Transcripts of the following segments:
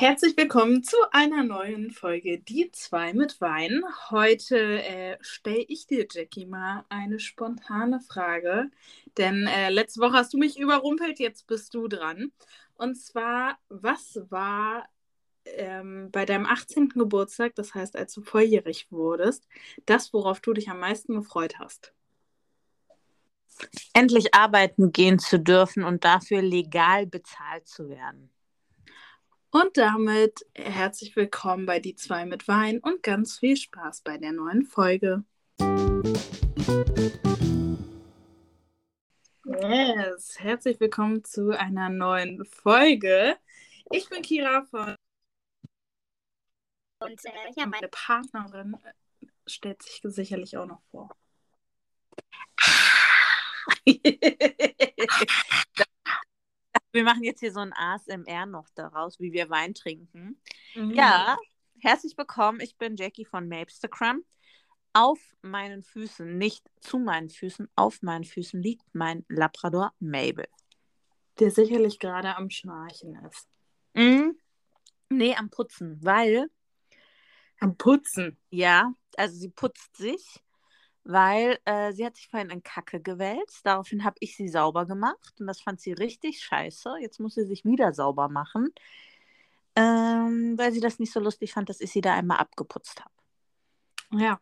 Herzlich willkommen zu einer neuen Folge Die zwei mit Wein. Heute äh, stelle ich dir, Jackie, mal eine spontane Frage. Denn äh, letzte Woche hast du mich überrumpelt, jetzt bist du dran. Und zwar, was war ähm, bei deinem 18. Geburtstag, das heißt, als du volljährig wurdest, das, worauf du dich am meisten gefreut hast? Endlich arbeiten gehen zu dürfen und dafür legal bezahlt zu werden. Und damit herzlich willkommen bei Die zwei mit Wein und ganz viel Spaß bei der neuen Folge. Yes, herzlich willkommen zu einer neuen Folge. Ich bin Kira von und äh, ja, meine Partnerin äh, stellt sich sicherlich auch noch vor. wir machen jetzt hier so ein ASMR noch daraus, wie wir Wein trinken. Mhm. Ja, herzlich willkommen. Ich bin Jackie von Mapstagram. Auf meinen Füßen, nicht zu meinen Füßen, auf meinen Füßen liegt mein Labrador Mabel. Der sicherlich gerade am Schnarchen ist. Mhm. Nee, am Putzen, weil am Putzen. Ja, also sie putzt sich, weil äh, sie hat sich vorhin in Kacke gewälzt. Daraufhin habe ich sie sauber gemacht und das fand sie richtig scheiße. Jetzt muss sie sich wieder sauber machen, ähm, weil sie das nicht so lustig fand, dass ich sie da einmal abgeputzt habe. Ja,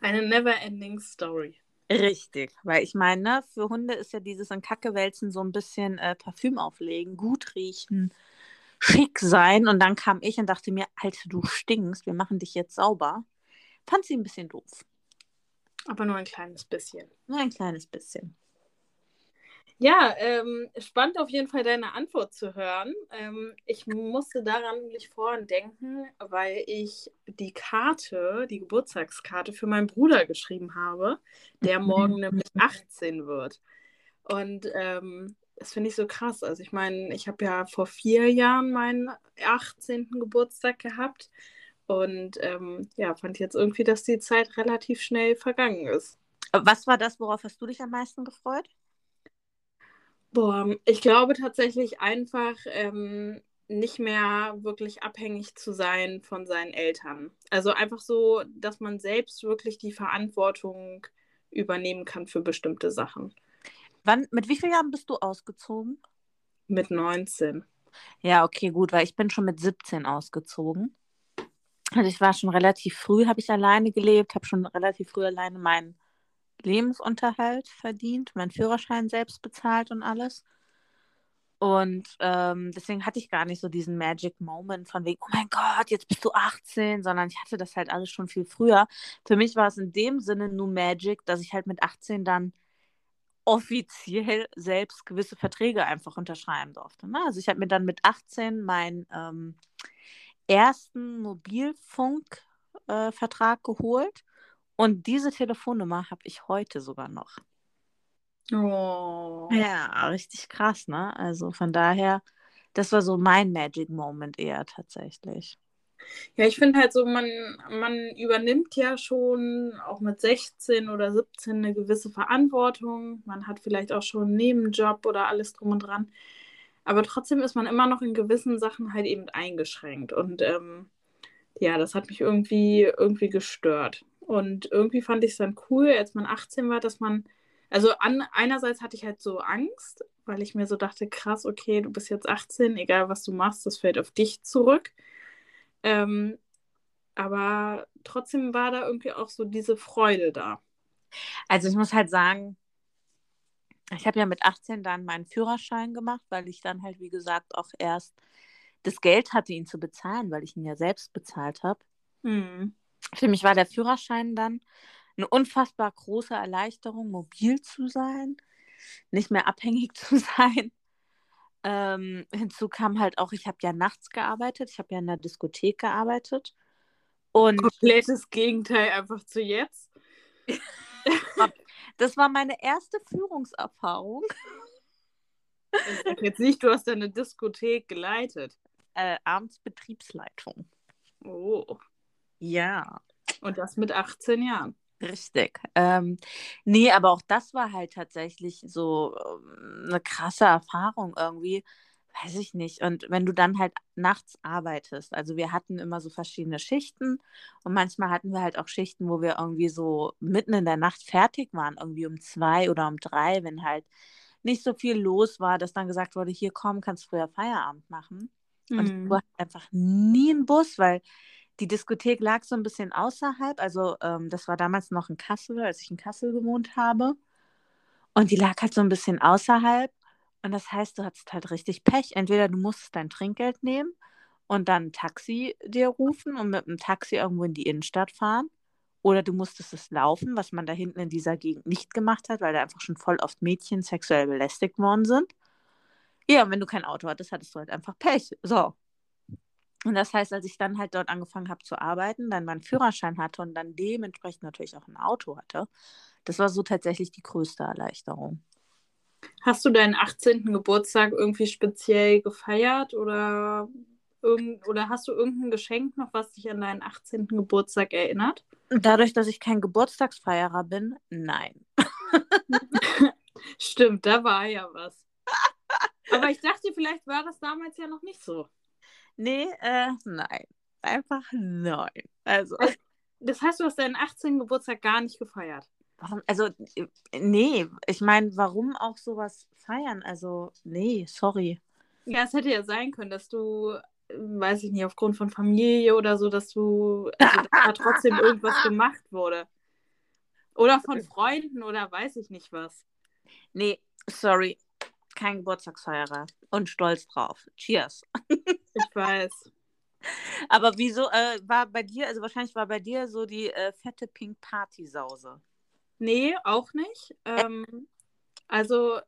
eine never-ending Story. Richtig, weil ich meine, ne, für Hunde ist ja dieses in Kacke wälzen so ein bisschen äh, Parfüm auflegen, gut riechen, schick sein. Und dann kam ich und dachte mir, Alter, du stinkst, wir machen dich jetzt sauber. Fand sie ein bisschen doof. Aber nur ein kleines bisschen. Nur ein kleines bisschen. Ja, ähm, spannend auf jeden Fall deine Antwort zu hören. Ähm, ich musste daran nämlich vorhin denken, weil ich die Karte, die Geburtstagskarte für meinen Bruder geschrieben habe, der morgen nämlich 18 wird. Und ähm, das finde ich so krass. Also ich meine, ich habe ja vor vier Jahren meinen 18. Geburtstag gehabt und ähm, ja, fand jetzt irgendwie, dass die Zeit relativ schnell vergangen ist. Was war das, worauf hast du dich am meisten gefreut? Boah, ich glaube tatsächlich einfach ähm, nicht mehr wirklich abhängig zu sein von seinen Eltern. Also einfach so, dass man selbst wirklich die Verantwortung übernehmen kann für bestimmte Sachen. Wann, mit wie vielen Jahren bist du ausgezogen? Mit 19. Ja, okay, gut, weil ich bin schon mit 17 ausgezogen. Also ich war schon relativ früh, habe ich alleine gelebt, habe schon relativ früh alleine meinen Lebensunterhalt verdient, meinen Führerschein selbst bezahlt und alles. Und ähm, deswegen hatte ich gar nicht so diesen Magic Moment von wegen, oh mein Gott, jetzt bist du 18, sondern ich hatte das halt alles schon viel früher. Für mich war es in dem Sinne nur Magic, dass ich halt mit 18 dann offiziell selbst gewisse Verträge einfach unterschreiben durfte. Ne? Also ich habe mir dann mit 18 meinen ähm, ersten Mobilfunkvertrag äh, geholt und diese Telefonnummer habe ich heute sogar noch. Oh. Ja, richtig krass, ne? Also von daher, das war so mein Magic Moment eher tatsächlich. Ja, ich finde halt so, man, man übernimmt ja schon auch mit 16 oder 17 eine gewisse Verantwortung. Man hat vielleicht auch schon einen Nebenjob oder alles drum und dran. Aber trotzdem ist man immer noch in gewissen Sachen halt eben eingeschränkt. Und ähm, ja, das hat mich irgendwie, irgendwie gestört. Und irgendwie fand ich es dann cool, als man 18 war, dass man, also an, einerseits hatte ich halt so Angst, weil ich mir so dachte, krass, okay, du bist jetzt 18, egal was du machst, das fällt auf dich zurück. Ähm, aber trotzdem war da irgendwie auch so diese Freude da. Also ich muss halt sagen, ich habe ja mit 18 dann meinen Führerschein gemacht, weil ich dann halt, wie gesagt, auch erst das Geld hatte, ihn zu bezahlen, weil ich ihn ja selbst bezahlt habe. Mhm. Für mich war der Führerschein dann eine unfassbar große Erleichterung, mobil zu sein, nicht mehr abhängig zu sein ähm, hinzu kam halt auch, ich habe ja nachts gearbeitet, ich habe ja in der Diskothek gearbeitet. Und Komplettes Gegenteil einfach zu jetzt. das war meine erste Führungserfahrung. Ich sag jetzt nicht, du hast deine Diskothek geleitet. Äh, Abendsbetriebsleitung. Oh. Ja. Und das mit 18 Jahren. Richtig. Ähm, nee, aber auch das war halt tatsächlich so ähm, eine krasse Erfahrung irgendwie, weiß ich nicht. Und wenn du dann halt nachts arbeitest, also wir hatten immer so verschiedene Schichten und manchmal hatten wir halt auch Schichten, wo wir irgendwie so mitten in der Nacht fertig waren, irgendwie um zwei oder um drei, wenn halt nicht so viel los war, dass dann gesagt wurde, hier komm, kannst früher Feierabend machen. Mhm. Und du hast einfach nie einen Bus, weil die Diskothek lag so ein bisschen außerhalb. Also ähm, das war damals noch in Kassel, als ich in Kassel gewohnt habe. Und die lag halt so ein bisschen außerhalb. Und das heißt, du hattest halt richtig Pech. Entweder du musstest dein Trinkgeld nehmen und dann ein Taxi dir rufen und mit einem Taxi irgendwo in die Innenstadt fahren. Oder du musstest es laufen, was man da hinten in dieser Gegend nicht gemacht hat, weil da einfach schon voll oft Mädchen sexuell belästigt worden sind. Ja, und wenn du kein Auto hattest, hattest du halt einfach Pech. So. Und das heißt, als ich dann halt dort angefangen habe zu arbeiten, dann meinen Führerschein hatte und dann dementsprechend natürlich auch ein Auto hatte, das war so tatsächlich die größte Erleichterung. Hast du deinen 18. Geburtstag irgendwie speziell gefeiert oder, irgend, oder hast du irgendein Geschenk noch, was dich an deinen 18. Geburtstag erinnert? Dadurch, dass ich kein Geburtstagsfeierer bin, nein. Stimmt, da war ja was. Aber ich dachte, vielleicht war das damals ja noch nicht so. Nee, äh, nein. Einfach nein. Also. Das heißt, du hast deinen 18. Geburtstag gar nicht gefeiert. Warum? Also, nee, ich meine, warum auch sowas feiern? Also, nee, sorry. Ja, es hätte ja sein können, dass du, weiß ich nicht, aufgrund von Familie oder so, dass du, also, dass da trotzdem irgendwas gemacht wurde. Oder von Freunden oder weiß ich nicht was. Nee, sorry. Kein Geburtstagsfeierer. Und stolz drauf. Cheers. Ich weiß. Aber wieso äh, war bei dir, also wahrscheinlich war bei dir so die äh, fette Pink Party Sause. Nee, auch nicht. Ähm, also,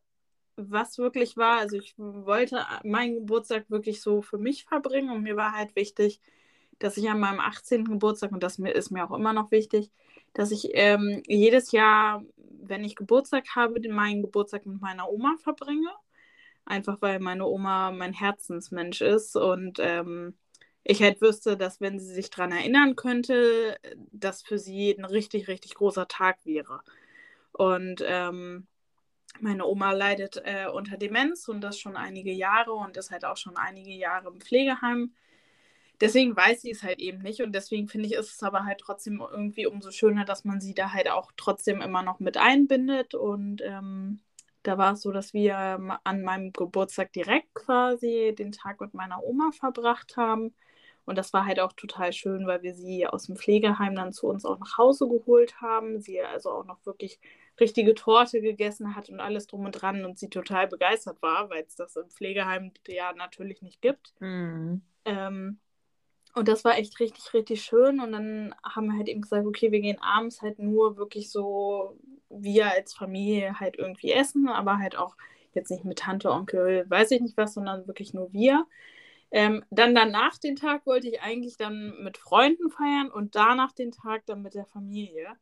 was wirklich war, also ich wollte meinen Geburtstag wirklich so für mich verbringen und mir war halt wichtig, dass ich an meinem 18. Geburtstag, und das ist mir auch immer noch wichtig, dass ich ähm, jedes Jahr, wenn ich Geburtstag habe, meinen Geburtstag mit meiner Oma verbringe. Einfach weil meine Oma mein Herzensmensch ist und ähm, ich halt wüsste, dass wenn sie sich daran erinnern könnte, das für sie ein richtig, richtig großer Tag wäre. Und ähm, meine Oma leidet äh, unter Demenz und das schon einige Jahre und ist halt auch schon einige Jahre im Pflegeheim. Deswegen weiß sie es halt eben nicht und deswegen finde ich, ist es aber halt trotzdem irgendwie umso schöner, dass man sie da halt auch trotzdem immer noch mit einbindet. Und ähm, da war es so, dass wir an meinem Geburtstag direkt quasi den Tag mit meiner Oma verbracht haben. Und das war halt auch total schön, weil wir sie aus dem Pflegeheim dann zu uns auch nach Hause geholt haben. Sie also auch noch wirklich richtige Torte gegessen hat und alles drum und dran und sie total begeistert war, weil es das im Pflegeheim ja natürlich nicht gibt. Mhm. Ähm, und das war echt richtig, richtig schön. Und dann haben wir halt eben gesagt, okay, wir gehen abends halt nur wirklich so, wir als Familie halt irgendwie essen, aber halt auch jetzt nicht mit Tante, Onkel, weiß ich nicht was, sondern wirklich nur wir. Ähm, dann danach den Tag wollte ich eigentlich dann mit Freunden feiern und danach den Tag dann mit der Familie.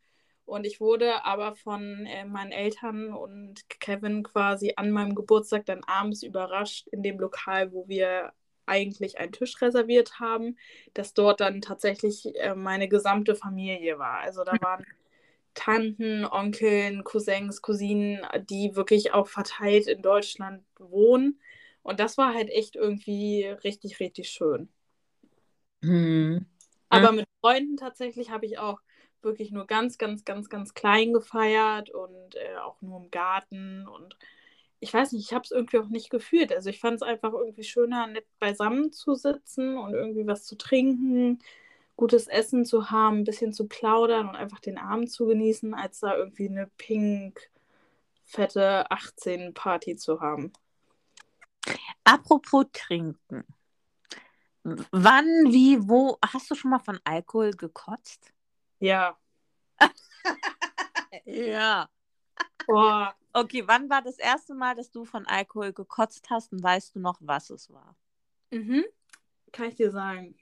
Und ich wurde aber von äh, meinen Eltern und Kevin quasi an meinem Geburtstag dann abends überrascht in dem Lokal, wo wir eigentlich einen Tisch reserviert haben, dass dort dann tatsächlich äh, meine gesamte Familie war. Also da waren Tanten, Onkeln, Cousins, Cousinen, die wirklich auch verteilt in Deutschland wohnen. Und das war halt echt irgendwie richtig, richtig schön. Mhm. Aber mit Freunden tatsächlich habe ich auch wirklich nur ganz, ganz, ganz, ganz klein gefeiert und äh, auch nur im Garten. Und ich weiß nicht, ich habe es irgendwie auch nicht gefühlt. Also ich fand es einfach irgendwie schöner, nett beisammen zu sitzen und irgendwie was zu trinken, gutes Essen zu haben, ein bisschen zu plaudern und einfach den Abend zu genießen, als da irgendwie eine pink, fette 18-Party zu haben. Apropos trinken. Wann, wie, wo, hast du schon mal von Alkohol gekotzt? Ja. ja. Boah. Okay, wann war das erste Mal, dass du von Alkohol gekotzt hast und weißt du noch, was es war? Mhm. Kann ich dir sagen.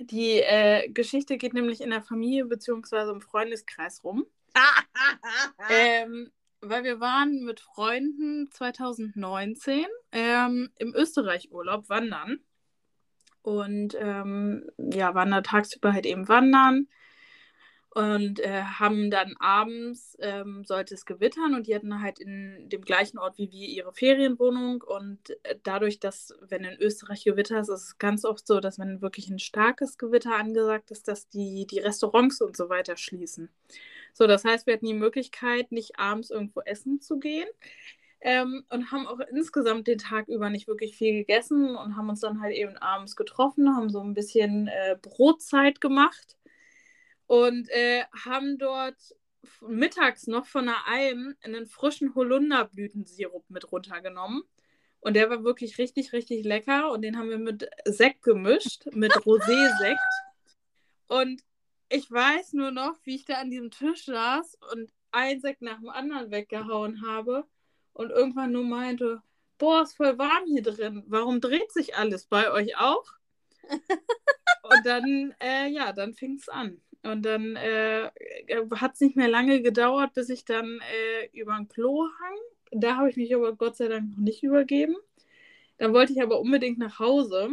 Die äh, Geschichte geht nämlich in der Familie bzw. im Freundeskreis rum. ähm, weil wir waren mit Freunden 2019 ähm, im Österreich-Urlaub wandern. Und ähm, ja, waren da tagsüber halt eben wandern. Und äh, haben dann abends, ähm, sollte es gewittern und die hatten halt in dem gleichen Ort wie wir ihre Ferienwohnung und äh, dadurch, dass wenn in Österreich gewittert ist, ist es ganz oft so, dass wenn wirklich ein starkes Gewitter angesagt ist, dass die, die Restaurants und so weiter schließen. So, das heißt, wir hatten die Möglichkeit, nicht abends irgendwo essen zu gehen. Ähm, und haben auch insgesamt den Tag über nicht wirklich viel gegessen und haben uns dann halt eben abends getroffen, haben so ein bisschen äh, Brotzeit gemacht und äh, haben dort mittags noch von der Alm einen frischen Holunderblütensirup mit runtergenommen. Und der war wirklich richtig, richtig lecker. Und den haben wir mit Sekt gemischt, mit Rosé-Sekt. Und ich weiß nur noch, wie ich da an diesem Tisch saß und ein Sekt nach dem anderen weggehauen habe und irgendwann nur meinte, boah, ist voll warm hier drin. Warum dreht sich alles bei euch auch? und dann, äh, ja, dann fing es an. Und dann äh, hat es nicht mehr lange gedauert, bis ich dann äh, über ein Klo hang. Da habe ich mich aber Gott sei Dank noch nicht übergeben. Dann wollte ich aber unbedingt nach Hause.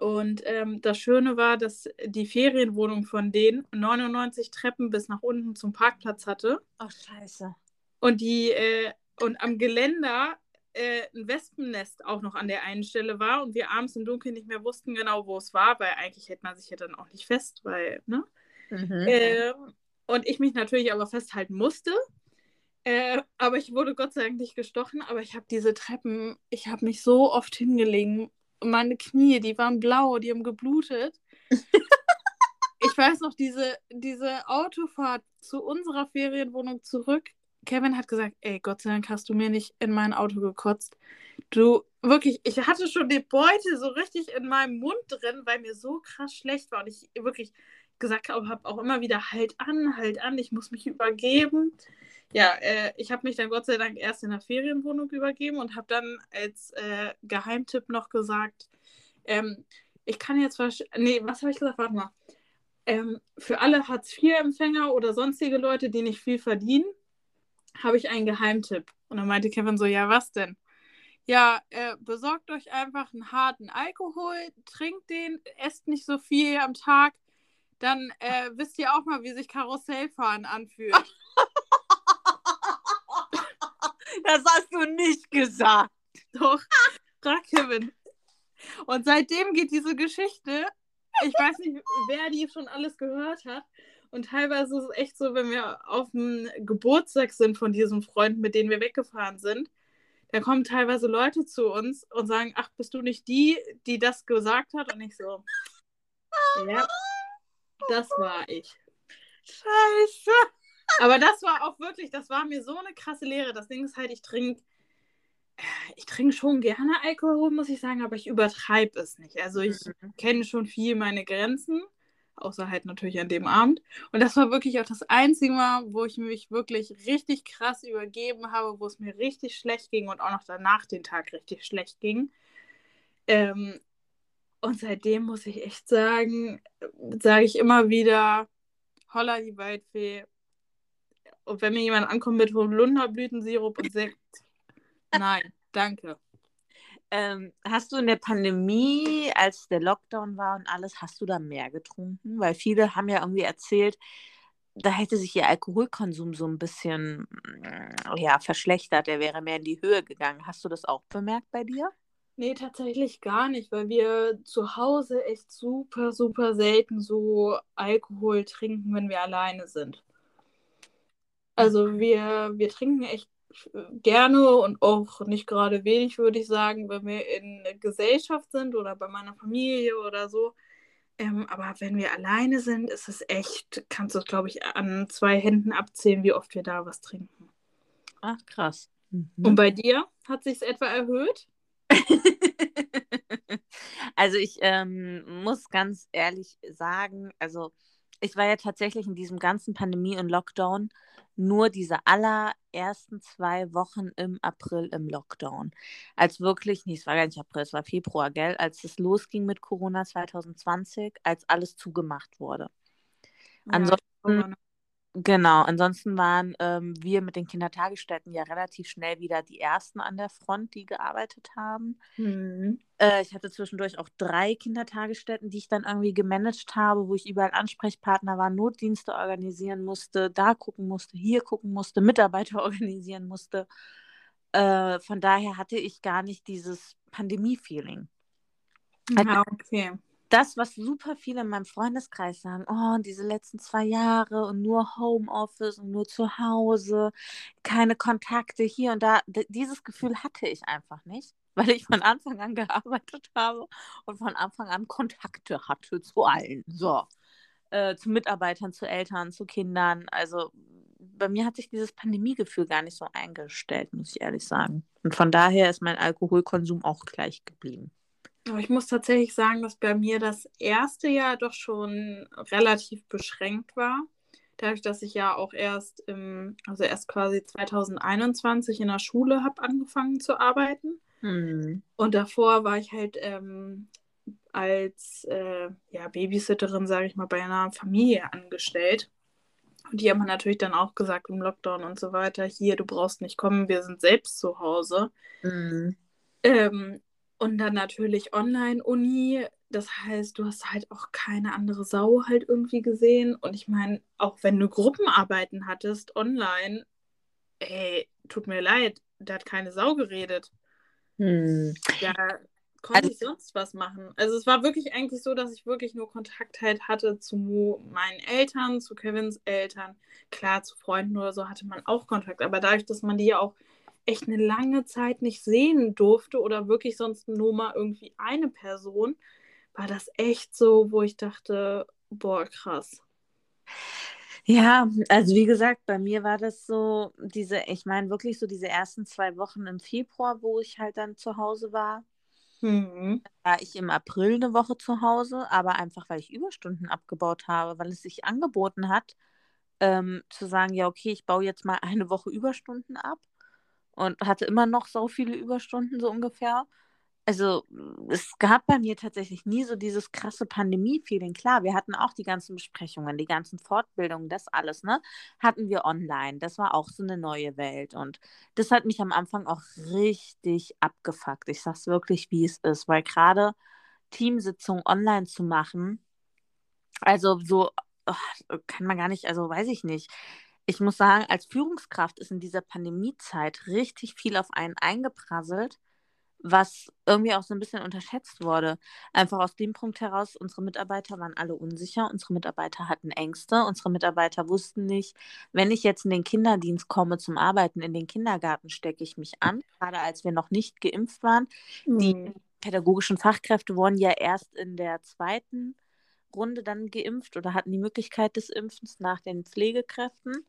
Und ähm, das Schöne war, dass die Ferienwohnung von denen 99 Treppen bis nach unten zum Parkplatz hatte. Ach, scheiße. Und die äh, und am Geländer äh, ein Wespennest auch noch an der einen Stelle war und wir abends im Dunkeln nicht mehr wussten genau, wo es war, weil eigentlich hätte man sich ja dann auch nicht fest, weil, ne? Mhm. Äh, und ich mich natürlich aber festhalten musste. Äh, aber ich wurde Gott sei Dank nicht gestochen, aber ich habe diese Treppen, ich habe mich so oft hingelegen. Meine Knie, die waren blau, die haben geblutet. ich weiß noch, diese, diese Autofahrt zu unserer Ferienwohnung zurück. Kevin hat gesagt, ey, Gott sei Dank hast du mir nicht in mein Auto gekotzt. Du, wirklich, ich hatte schon die Beute so richtig in meinem Mund drin, weil mir so krass schlecht war. Und ich wirklich, gesagt habe, habe auch immer wieder halt an, halt an, ich muss mich übergeben. Ja, äh, ich habe mich dann Gott sei Dank erst in der Ferienwohnung übergeben und habe dann als äh, Geheimtipp noch gesagt, ähm, ich kann jetzt nee, was habe ich gesagt? Warte mal. Ähm, für alle Hartz-IV-Empfänger oder sonstige Leute, die nicht viel verdienen, habe ich einen Geheimtipp. Und dann meinte Kevin so, ja, was denn? Ja, äh, besorgt euch einfach einen harten Alkohol, trinkt den, esst nicht so viel am Tag, dann äh, wisst ihr auch mal, wie sich Karussellfahren anfühlt. das hast du nicht gesagt. Doch, frag Kevin. Und seitdem geht diese Geschichte, ich weiß nicht, wer die schon alles gehört hat. Und teilweise ist es echt so, wenn wir auf dem Geburtstag sind von diesen Freunden, mit denen wir weggefahren sind, da kommen teilweise Leute zu uns und sagen, ach, bist du nicht die, die das gesagt hat? Und ich so, ja, das war ich. Scheiße. Aber das war auch wirklich, das war mir so eine krasse Lehre. Das Ding ist halt, ich trinke ich trinke schon gerne Alkohol, muss ich sagen, aber ich übertreibe es nicht. Also ich mhm. kenne schon viel meine Grenzen, außer halt natürlich an dem Abend. Und das war wirklich auch das einzige Mal, wo ich mich wirklich richtig krass übergeben habe, wo es mir richtig schlecht ging und auch noch danach den Tag richtig schlecht ging. Ähm, und seitdem muss ich echt sagen, sage ich immer wieder, holla die Waldfee. Und wenn mir jemand ankommt mit Holunderblütensirup und Sekt, nein, danke. Ähm, hast du in der Pandemie, als der Lockdown war und alles, hast du da mehr getrunken? Weil viele haben ja irgendwie erzählt, da hätte sich ihr Alkoholkonsum so ein bisschen ja, verschlechtert, der wäre mehr in die Höhe gegangen. Hast du das auch bemerkt bei dir? Nee, tatsächlich gar nicht, weil wir zu Hause echt super, super selten so Alkohol trinken, wenn wir alleine sind. Also wir, wir trinken echt gerne und auch nicht gerade wenig, würde ich sagen, wenn wir in Gesellschaft sind oder bei meiner Familie oder so. Ähm, aber wenn wir alleine sind, ist es echt, kannst du es, glaube ich, an zwei Händen abzählen, wie oft wir da was trinken. Ach, krass. Mhm. Und bei dir hat sich es etwa erhöht? also ich ähm, muss ganz ehrlich sagen, also ich war ja tatsächlich in diesem ganzen Pandemie und Lockdown nur diese allerersten zwei Wochen im April im Lockdown. Als wirklich, nee, es war gar nicht April, es war Februar, gell, als es losging mit Corona 2020, als alles zugemacht wurde. Ja, Ansonsten Genau, ansonsten waren ähm, wir mit den Kindertagesstätten ja relativ schnell wieder die Ersten an der Front, die gearbeitet haben. Mhm. Äh, ich hatte zwischendurch auch drei Kindertagesstätten, die ich dann irgendwie gemanagt habe, wo ich überall Ansprechpartner war, Notdienste organisieren musste, da gucken musste, hier gucken musste, Mitarbeiter organisieren musste. Äh, von daher hatte ich gar nicht dieses Pandemie-Feeling. Ja, okay das, was super viele in meinem Freundeskreis sagen, oh, diese letzten zwei Jahre und nur Homeoffice und nur zu Hause, keine Kontakte hier und da, dieses Gefühl hatte ich einfach nicht, weil ich von Anfang an gearbeitet habe und von Anfang an Kontakte hatte zu allen. So. Äh, zu Mitarbeitern, zu Eltern, zu Kindern. Also bei mir hat sich dieses Pandemiegefühl gar nicht so eingestellt, muss ich ehrlich sagen. Und von daher ist mein Alkoholkonsum auch gleich geblieben. Aber ich muss tatsächlich sagen, dass bei mir das erste Jahr doch schon relativ beschränkt war. Dadurch, dass ich ja auch erst im, also erst quasi 2021 in der Schule habe angefangen zu arbeiten. Hm. Und davor war ich halt ähm, als äh, ja, Babysitterin, sage ich mal, bei einer Familie angestellt. Und die haben natürlich dann auch gesagt im Lockdown und so weiter, hier, du brauchst nicht kommen, wir sind selbst zu Hause. Mhm. Ähm, und dann natürlich Online-Uni. Das heißt, du hast halt auch keine andere Sau halt irgendwie gesehen. Und ich meine, auch wenn du Gruppenarbeiten hattest online, ey, tut mir leid, da hat keine Sau geredet. Hm. Ja, konnte also, ich sonst was machen. Also es war wirklich eigentlich so, dass ich wirklich nur Kontakt halt hatte zu meinen Eltern, zu Kevins Eltern. Klar, zu Freunden oder so hatte man auch Kontakt. Aber dadurch, dass man die ja auch echt eine lange Zeit nicht sehen durfte oder wirklich sonst nur mal irgendwie eine Person, war das echt so, wo ich dachte, boah, krass. Ja, also wie gesagt, bei mir war das so, diese, ich meine wirklich so diese ersten zwei Wochen im Februar, wo ich halt dann zu Hause war. Mhm. War ich im April eine Woche zu Hause, aber einfach, weil ich Überstunden abgebaut habe, weil es sich angeboten hat, ähm, zu sagen, ja, okay, ich baue jetzt mal eine Woche Überstunden ab und hatte immer noch so viele Überstunden so ungefähr. Also es gab bei mir tatsächlich nie so dieses krasse Pandemie-Feeling. Klar, wir hatten auch die ganzen Besprechungen, die ganzen Fortbildungen, das alles, ne? Hatten wir online. Das war auch so eine neue Welt. Und das hat mich am Anfang auch richtig abgefuckt. Ich sag's wirklich, wie es ist, weil gerade Teamsitzungen online zu machen, also so oh, kann man gar nicht, also weiß ich nicht ich muss sagen, als Führungskraft ist in dieser Pandemiezeit richtig viel auf einen eingeprasselt, was irgendwie auch so ein bisschen unterschätzt wurde. Einfach aus dem Punkt heraus, unsere Mitarbeiter waren alle unsicher, unsere Mitarbeiter hatten Ängste, unsere Mitarbeiter wussten nicht, wenn ich jetzt in den Kinderdienst komme zum Arbeiten, in den Kindergarten stecke ich mich an, gerade als wir noch nicht geimpft waren. Mhm. Die pädagogischen Fachkräfte wurden ja erst in der zweiten Runde dann geimpft oder hatten die Möglichkeit des Impfens nach den Pflegekräften.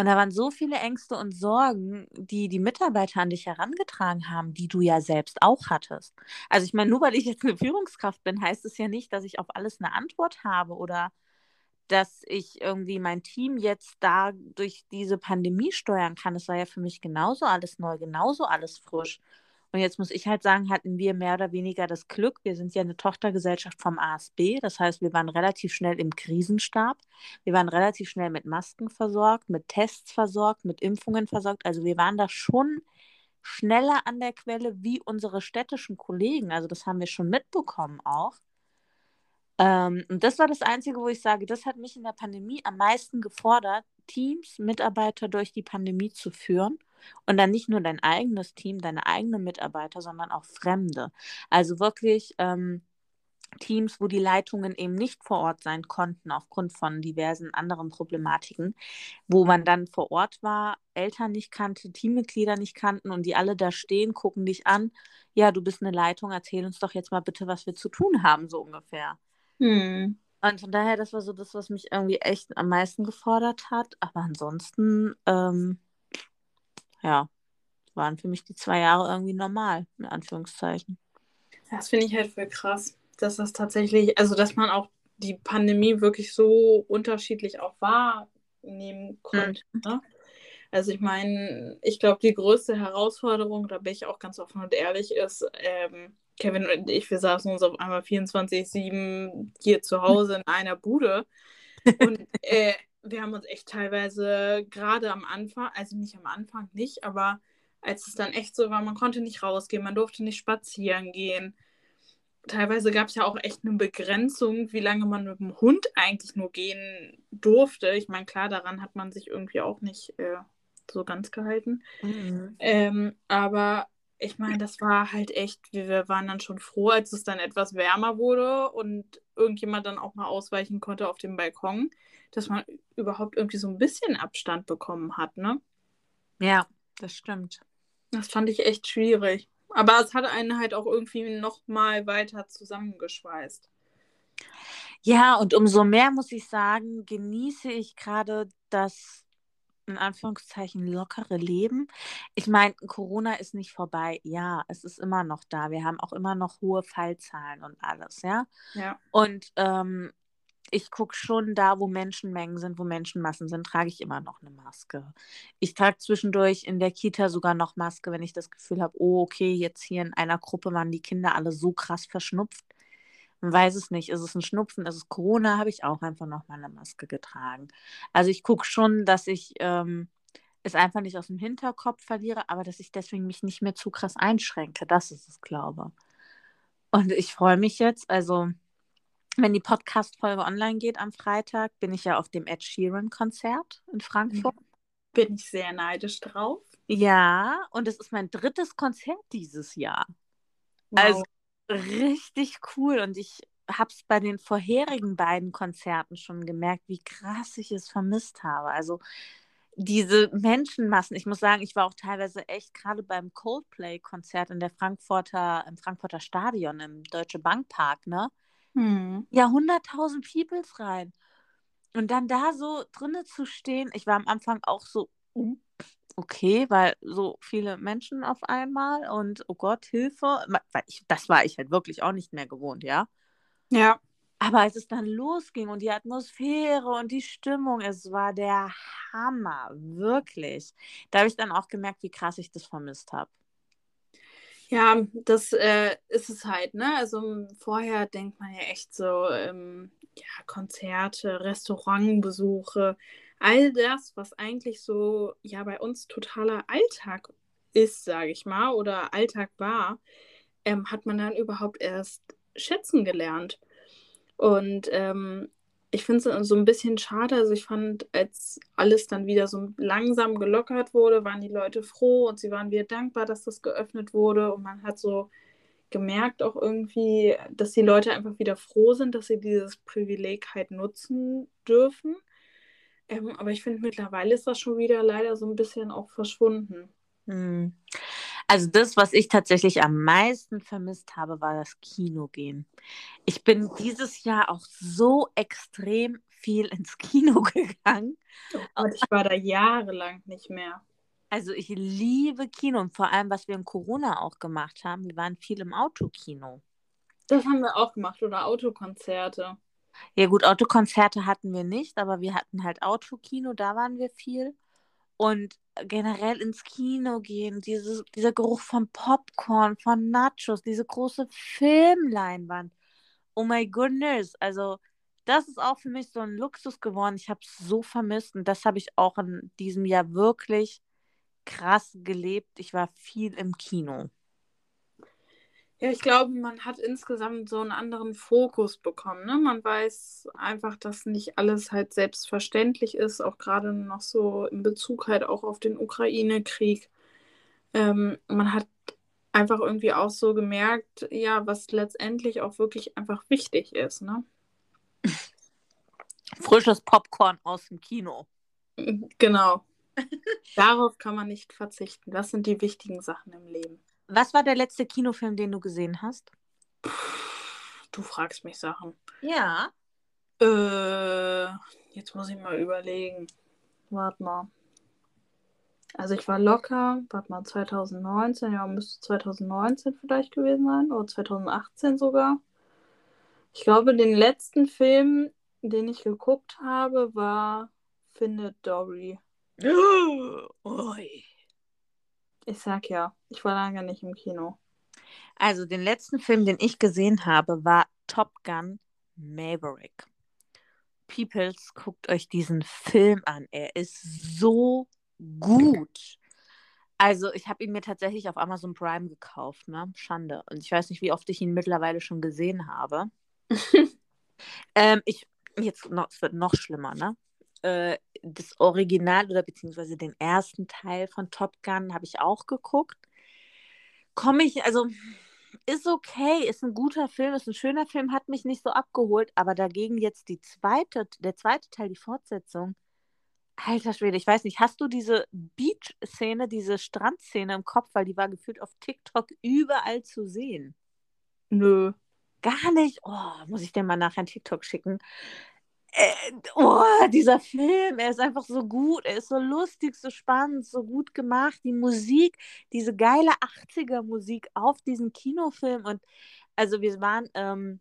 Und da waren so viele Ängste und Sorgen, die die Mitarbeiter an dich herangetragen haben, die du ja selbst auch hattest. Also ich meine, nur weil ich jetzt eine Führungskraft bin, heißt es ja nicht, dass ich auf alles eine Antwort habe oder dass ich irgendwie mein Team jetzt da durch diese Pandemie steuern kann. Es war ja für mich genauso alles neu, genauso alles frisch. Und jetzt muss ich halt sagen, hatten wir mehr oder weniger das Glück. Wir sind ja eine Tochtergesellschaft vom ASB. Das heißt, wir waren relativ schnell im Krisenstab. Wir waren relativ schnell mit Masken versorgt, mit Tests versorgt, mit Impfungen versorgt. Also wir waren da schon schneller an der Quelle wie unsere städtischen Kollegen. Also das haben wir schon mitbekommen auch. Ähm, und das war das Einzige, wo ich sage, das hat mich in der Pandemie am meisten gefordert, Teams, Mitarbeiter durch die Pandemie zu führen und dann nicht nur dein eigenes Team, deine eigenen Mitarbeiter, sondern auch Fremde. Also wirklich ähm, Teams, wo die Leitungen eben nicht vor Ort sein konnten aufgrund von diversen anderen Problematiken, wo man dann vor Ort war, Eltern nicht kannte, Teammitglieder nicht kannten und die alle da stehen, gucken dich an. Ja, du bist eine Leitung, erzähl uns doch jetzt mal bitte, was wir zu tun haben, so ungefähr. Hm. Und von daher, das war so das, was mich irgendwie echt am meisten gefordert hat. Aber ansonsten, ähm, ja, waren für mich die zwei Jahre irgendwie normal, in Anführungszeichen. Das finde ich halt voll krass, dass das tatsächlich, also dass man auch die Pandemie wirklich so unterschiedlich auch wahrnehmen konnte. Mhm. Ne? Also ich meine, ich glaube, die größte Herausforderung, da bin ich auch ganz offen und ehrlich, ist, ähm, Kevin und ich, wir saßen uns auf einmal 24-7 hier zu Hause in einer Bude. Und äh, wir haben uns echt teilweise gerade am Anfang, also nicht am Anfang nicht, aber als es dann echt so war, man konnte nicht rausgehen, man durfte nicht spazieren gehen. Teilweise gab es ja auch echt eine Begrenzung, wie lange man mit dem Hund eigentlich nur gehen durfte. Ich meine, klar, daran hat man sich irgendwie auch nicht äh, so ganz gehalten. Mhm. Ähm, aber ich meine, das war halt echt, wir waren dann schon froh, als es dann etwas wärmer wurde und irgendjemand dann auch mal ausweichen konnte auf dem Balkon, dass man überhaupt irgendwie so ein bisschen Abstand bekommen hat, ne? Ja, das stimmt. Das fand ich echt schwierig. Aber es hat einen halt auch irgendwie noch mal weiter zusammengeschweißt. Ja, und umso mehr muss ich sagen, genieße ich gerade das in Anführungszeichen lockere Leben. Ich meine, Corona ist nicht vorbei. Ja, es ist immer noch da. Wir haben auch immer noch hohe Fallzahlen und alles, ja. Ja. Und ähm, ich gucke schon da, wo Menschenmengen sind, wo Menschenmassen sind, trage ich immer noch eine Maske. Ich trage zwischendurch in der Kita sogar noch Maske, wenn ich das Gefühl habe, oh, okay, jetzt hier in einer Gruppe waren die Kinder alle so krass verschnupft. Man weiß es nicht. Ist es ein Schnupfen? Ist es Corona? Habe ich auch einfach noch mal eine Maske getragen. Also ich gucke schon, dass ich ähm, es einfach nicht aus dem Hinterkopf verliere, aber dass ich deswegen mich nicht mehr zu krass einschränke. Das ist es, glaube Und ich freue mich jetzt, also wenn die Podcast-Folge online geht am Freitag, bin ich ja auf dem Ed Sheeran-Konzert in Frankfurt. Bin ich sehr neidisch drauf. Ja, und es ist mein drittes Konzert dieses Jahr. Wow. Also richtig cool und ich habe es bei den vorherigen beiden Konzerten schon gemerkt, wie krass ich es vermisst habe. Also diese Menschenmassen, ich muss sagen, ich war auch teilweise echt gerade beim Coldplay-Konzert in der Frankfurter, im Frankfurter Stadion, im Deutsche Bankpark, ne? Hm. Ja, 100.000 Peoples rein. Und dann da so drinnen zu stehen, ich war am Anfang auch so, uh, okay, weil so viele Menschen auf einmal und oh Gott, Hilfe. Weil ich, das war ich halt wirklich auch nicht mehr gewohnt, ja. Ja. Aber als es dann losging und die Atmosphäre und die Stimmung, es war der Hammer, wirklich. Da habe ich dann auch gemerkt, wie krass ich das vermisst habe. Ja, das äh, ist es halt, ne? Also vorher denkt man ja echt so, ähm, ja, Konzerte, Restaurantbesuche, all das, was eigentlich so ja bei uns totaler Alltag ist, sage ich mal, oder Alltag war, ähm, hat man dann überhaupt erst schätzen gelernt. Und ähm, ich finde es so ein bisschen schade. Also ich fand, als alles dann wieder so langsam gelockert wurde, waren die Leute froh und sie waren wieder dankbar, dass das geöffnet wurde. Und man hat so gemerkt auch irgendwie, dass die Leute einfach wieder froh sind, dass sie dieses Privileg halt nutzen dürfen. Ähm, aber ich finde, mittlerweile ist das schon wieder leider so ein bisschen auch verschwunden. Hm. Also das, was ich tatsächlich am meisten vermisst habe, war das Kinogehen. Ich bin dieses Jahr auch so extrem viel ins Kino gegangen. Oh ich war da jahrelang nicht mehr. Also ich liebe Kino und vor allem, was wir in Corona auch gemacht haben, wir waren viel im Autokino. Das haben wir auch gemacht oder Autokonzerte. Ja gut, Autokonzerte hatten wir nicht, aber wir hatten halt Autokino, da waren wir viel. Und generell ins Kino gehen, dieses, dieser Geruch von Popcorn, von Nachos, diese große Filmleinwand. Oh my goodness, also das ist auch für mich so ein Luxus geworden. Ich habe es so vermisst und das habe ich auch in diesem Jahr wirklich krass gelebt. Ich war viel im Kino. Ja, ich glaube, man hat insgesamt so einen anderen Fokus bekommen. Ne? Man weiß einfach, dass nicht alles halt selbstverständlich ist, auch gerade noch so in Bezug halt auch auf den Ukraine-Krieg. Ähm, man hat einfach irgendwie auch so gemerkt, ja, was letztendlich auch wirklich einfach wichtig ist. Ne? Frisches Popcorn aus dem Kino. Genau. Darauf kann man nicht verzichten. Das sind die wichtigen Sachen im Leben. Was war der letzte Kinofilm, den du gesehen hast? Du fragst mich Sachen. Ja. Äh, jetzt muss ich mal überlegen. Warte mal. Also ich war locker, warte mal, 2019, ja, müsste 2019 vielleicht gewesen sein, oder 2018 sogar. Ich glaube, den letzten Film, den ich geguckt habe, war Findet Dory. Oh, ich sag ja, ich war lange nicht im Kino. Also den letzten Film, den ich gesehen habe, war Top Gun Maverick. Peoples, guckt euch diesen Film an. Er ist so gut. Also ich habe ihn mir tatsächlich auf Amazon Prime gekauft, ne? Schande. Und ich weiß nicht, wie oft ich ihn mittlerweile schon gesehen habe. ähm, ich, jetzt noch, es wird noch schlimmer, ne? Äh, das Original oder beziehungsweise den ersten Teil von Top Gun habe ich auch geguckt. Komme ich, also ist okay, ist ein guter Film, ist ein schöner Film, hat mich nicht so abgeholt, aber dagegen jetzt die zweite, der zweite Teil, die Fortsetzung. Alter Schwede, ich weiß nicht, hast du diese Beach-Szene, diese Strandszene im Kopf, weil die war gefühlt auf TikTok überall zu sehen? Nö. Gar nicht. Oh, muss ich dir mal nachher ein TikTok schicken. Äh, oh, dieser Film, er ist einfach so gut, er ist so lustig, so spannend, so gut gemacht. Die Musik, diese geile 80er-Musik auf diesem Kinofilm. Und also wir waren ähm,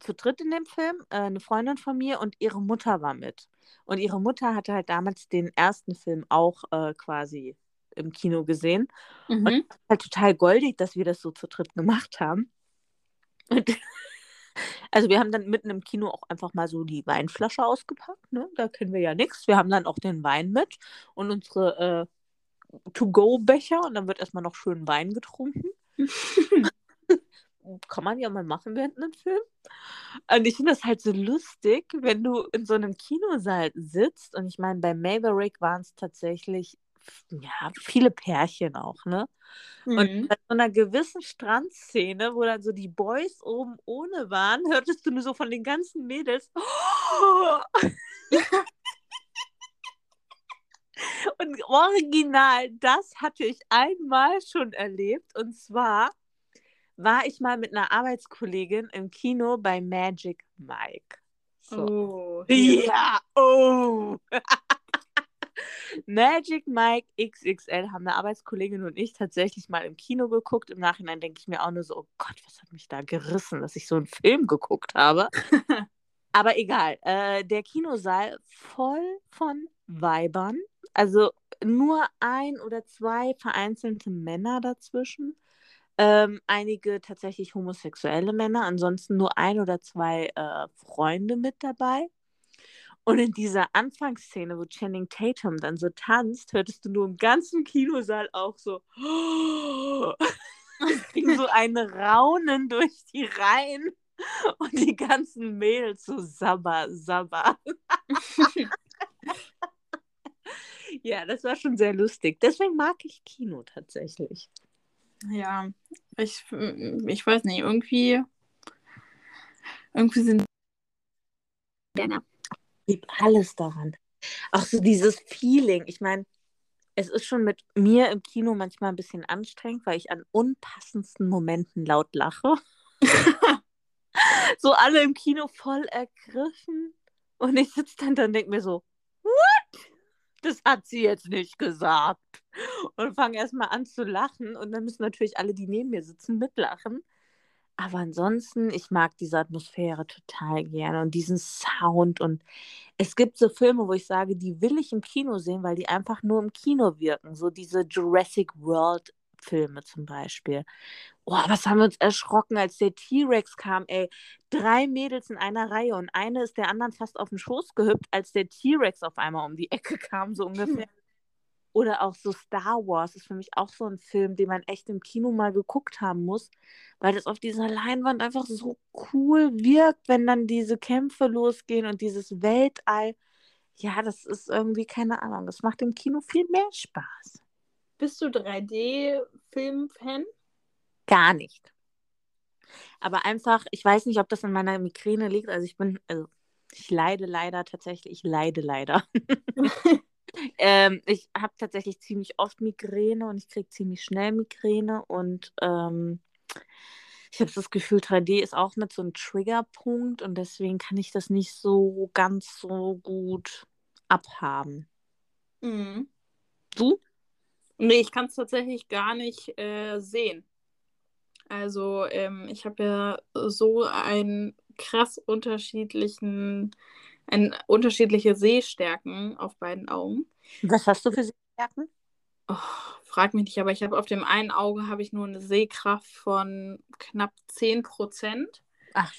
zu dritt in dem Film, äh, eine Freundin von mir und ihre Mutter war mit. Und ihre Mutter hatte halt damals den ersten Film auch äh, quasi im Kino gesehen. Mhm. Und halt total goldig, dass wir das so zu dritt gemacht haben. Und also wir haben dann mitten im Kino auch einfach mal so die Weinflasche ausgepackt. Ne? Da kennen wir ja nichts. Wir haben dann auch den Wein mit und unsere äh, To-Go-Becher und dann wird erstmal noch schön Wein getrunken. Kann man ja mal machen während einem Film. Und ich finde das halt so lustig, wenn du in so einem Kinosaal sitzt. Und ich meine, bei Maverick waren es tatsächlich ja, viele Pärchen auch, ne? Mhm. Und bei so einer gewissen Strandszene, wo dann so die Boys oben ohne waren, hörtest du nur so von den ganzen Mädels. Oh! Und original, das hatte ich einmal schon erlebt. Und zwar war ich mal mit einer Arbeitskollegin im Kino bei Magic Mike. So. Oh, ja, oh. Magic Mike XXL haben eine Arbeitskollegin und ich tatsächlich mal im Kino geguckt. Im Nachhinein denke ich mir auch nur so, oh Gott, was hat mich da gerissen, dass ich so einen Film geguckt habe. Aber egal, äh, der Kinosaal voll von Weibern. Also nur ein oder zwei vereinzelte Männer dazwischen. Ähm, einige tatsächlich homosexuelle Männer, ansonsten nur ein oder zwei äh, Freunde mit dabei. Und in dieser Anfangsszene, wo Channing Tatum dann so tanzt, hörtest du nur im ganzen Kinosaal auch so. es ging so ein Raunen durch die Reihen und die ganzen Mädels so sabba, sabba. ja, das war schon sehr lustig. Deswegen mag ich Kino tatsächlich. Ja, ich, ich weiß nicht, irgendwie, irgendwie sind liebe alles daran. Auch so dieses Feeling. Ich meine, es ist schon mit mir im Kino manchmal ein bisschen anstrengend, weil ich an unpassendsten Momenten laut lache. so alle im Kino voll ergriffen. Und ich sitze dann da und denke mir so, what? Das hat sie jetzt nicht gesagt. Und fange erstmal an zu lachen. Und dann müssen natürlich alle, die neben mir sitzen, mitlachen. Aber ansonsten, ich mag diese Atmosphäre total gerne und diesen Sound. Und es gibt so Filme, wo ich sage, die will ich im Kino sehen, weil die einfach nur im Kino wirken. So diese Jurassic World Filme zum Beispiel. Boah, was haben wir uns erschrocken, als der T-Rex kam, ey. Drei Mädels in einer Reihe und eine ist der anderen fast auf den Schoß gehüpft, als der T-Rex auf einmal um die Ecke kam, so ungefähr. Oder auch so Star Wars ist für mich auch so ein Film, den man echt im Kino mal geguckt haben muss, weil das auf dieser Leinwand einfach so cool wirkt, wenn dann diese Kämpfe losgehen und dieses Weltall. Ja, das ist irgendwie keine Ahnung. Das macht im Kino viel mehr Spaß. Bist du 3D-Film-Fan? Gar nicht. Aber einfach, ich weiß nicht, ob das an meiner Migräne liegt. Also ich bin, also ich leide leider tatsächlich, ich leide leider. ähm, ich habe tatsächlich ziemlich oft Migräne und ich kriege ziemlich schnell Migräne und ähm, ich habe das Gefühl, 3D ist auch mit so einem Triggerpunkt und deswegen kann ich das nicht so ganz so gut abhaben. Mhm. Du? Nee, ich kann es tatsächlich gar nicht äh, sehen. Also ähm, ich habe ja so einen krass unterschiedlichen ein, unterschiedliche Sehstärken auf beiden Augen. Was hast du für Sehstärken? Oh, frag mich nicht, aber ich habe auf dem einen Auge habe ich nur eine Sehkraft von knapp 10 Prozent. Ach.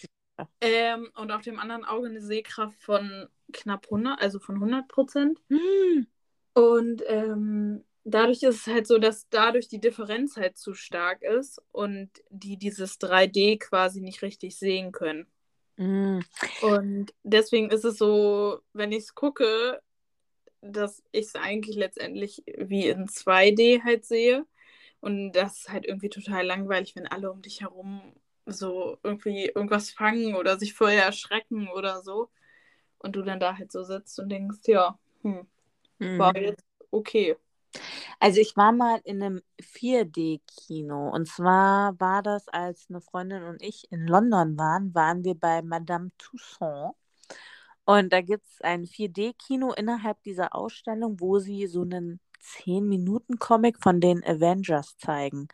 Ähm, und auf dem anderen Auge eine Sehkraft von knapp 100, also von 100 Prozent. Hm. Und ähm, dadurch ist es halt so, dass dadurch die Differenz halt zu stark ist und die dieses 3D quasi nicht richtig sehen können. Mm. Und deswegen ist es so, wenn ich es gucke, dass ich es eigentlich letztendlich wie in 2D halt sehe. Und das ist halt irgendwie total langweilig, wenn alle um dich herum so irgendwie irgendwas fangen oder sich vorher erschrecken oder so. Und du dann da halt so sitzt und denkst, ja, hm, war Mhm. jetzt okay. Also ich war mal in einem 4D-Kino und zwar war das, als eine Freundin und ich in London waren, waren wir bei Madame Tussauds und da gibt es ein 4D-Kino innerhalb dieser Ausstellung, wo sie so einen 10-Minuten-Comic von den Avengers zeigen.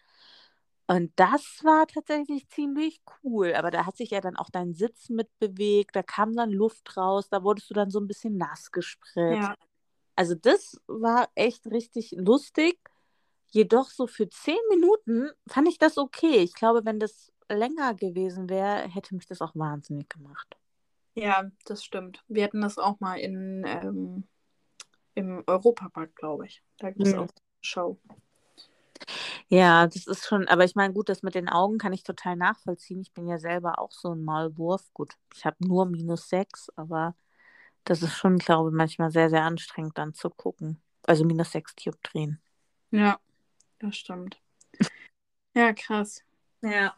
Und das war tatsächlich ziemlich cool, aber da hat sich ja dann auch dein Sitz mitbewegt, da kam dann Luft raus, da wurdest du dann so ein bisschen nass gespritzt. Ja, Also das war echt richtig lustig. Jedoch so für zehn Minuten fand ich das okay. Ich glaube, wenn das länger gewesen wäre, hätte mich das auch wahnsinnig gemacht. ja, das stimmt. Wir hatten das auch mal in, ähm, im Europapark, glaube ich. Da gibt es Mhm. auch eine Show. Ja, das ist schon, aber ich meine, gut, das mit den Augen kann ich total nachvollziehen. Ich bin ja selber auch so ein Maulwurf. Gut, ich habe nur minus sechs, aber das ist schon, glaube ich, manchmal sehr, sehr anstrengend dann zu gucken. Also minus sechs Dioptrien. Ja, das stimmt. Ja, krass. Ja.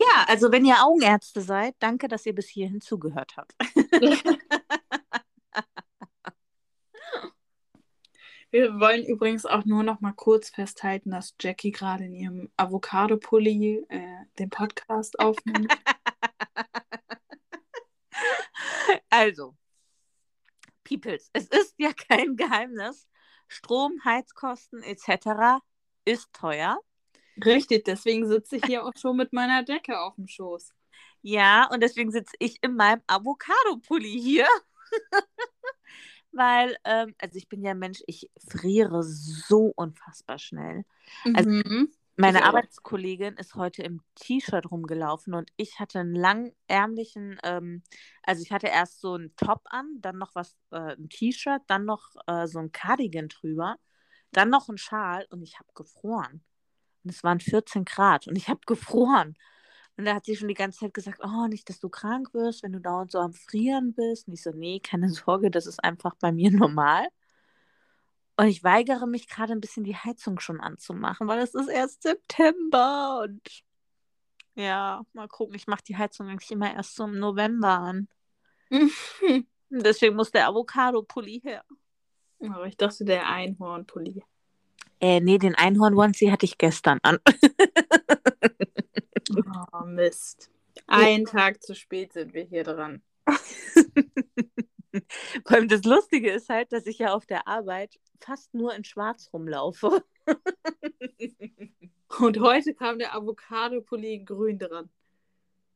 Ja, also wenn ihr Augenärzte seid, danke, dass ihr bis hierhin zugehört habt. Wir wollen übrigens auch nur noch mal kurz festhalten, dass Jackie gerade in ihrem Avocado-Pulli äh, den Podcast aufnimmt. Also, Peoples, es ist ja kein Geheimnis. Strom, Heizkosten etc. ist teuer. Richtig, deswegen sitze ich hier auch schon mit meiner Decke auf dem Schoß. Ja, und deswegen sitze ich in meinem Avocado-Pulli hier. Weil, ähm, also ich bin ja Mensch, ich friere so unfassbar schnell. Also- Mhm. Meine Ich auch. Arbeitskollegin ist heute im T-Shirt rumgelaufen und ich hatte einen langärmlichen, ähm, also ich hatte erst so einen Top an, dann noch was, äh, ein T-Shirt, dann noch äh, so ein Cardigan drüber, dann noch ein Schal und ich habe gefroren. Und es waren 14 Grad und ich habe gefroren. Und da hat sie schon die ganze Zeit gesagt, oh, nicht, dass du krank wirst, wenn du dauernd so am Frieren bist. Und ich so, nee, keine Sorge, das ist einfach bei mir normal. Und ich weigere mich gerade ein bisschen die Heizung schon anzumachen, weil es ist erst September und ja, mal gucken. Ich mache die Heizung eigentlich immer erst so im November an. Deswegen muss der Avocado-Pulli her. Aber ich dachte, der Einhornpulli. Äh, nee, den Einhorn-Onesie hatte ich gestern an. Oh, Mist. Ein Tag zu spät sind wir hier dran. Vor allem das Lustige ist halt, dass ich ja auf der Arbeit fast nur in Schwarz rumlaufe. Und heute kam der Avocado-Pulli in grün dran.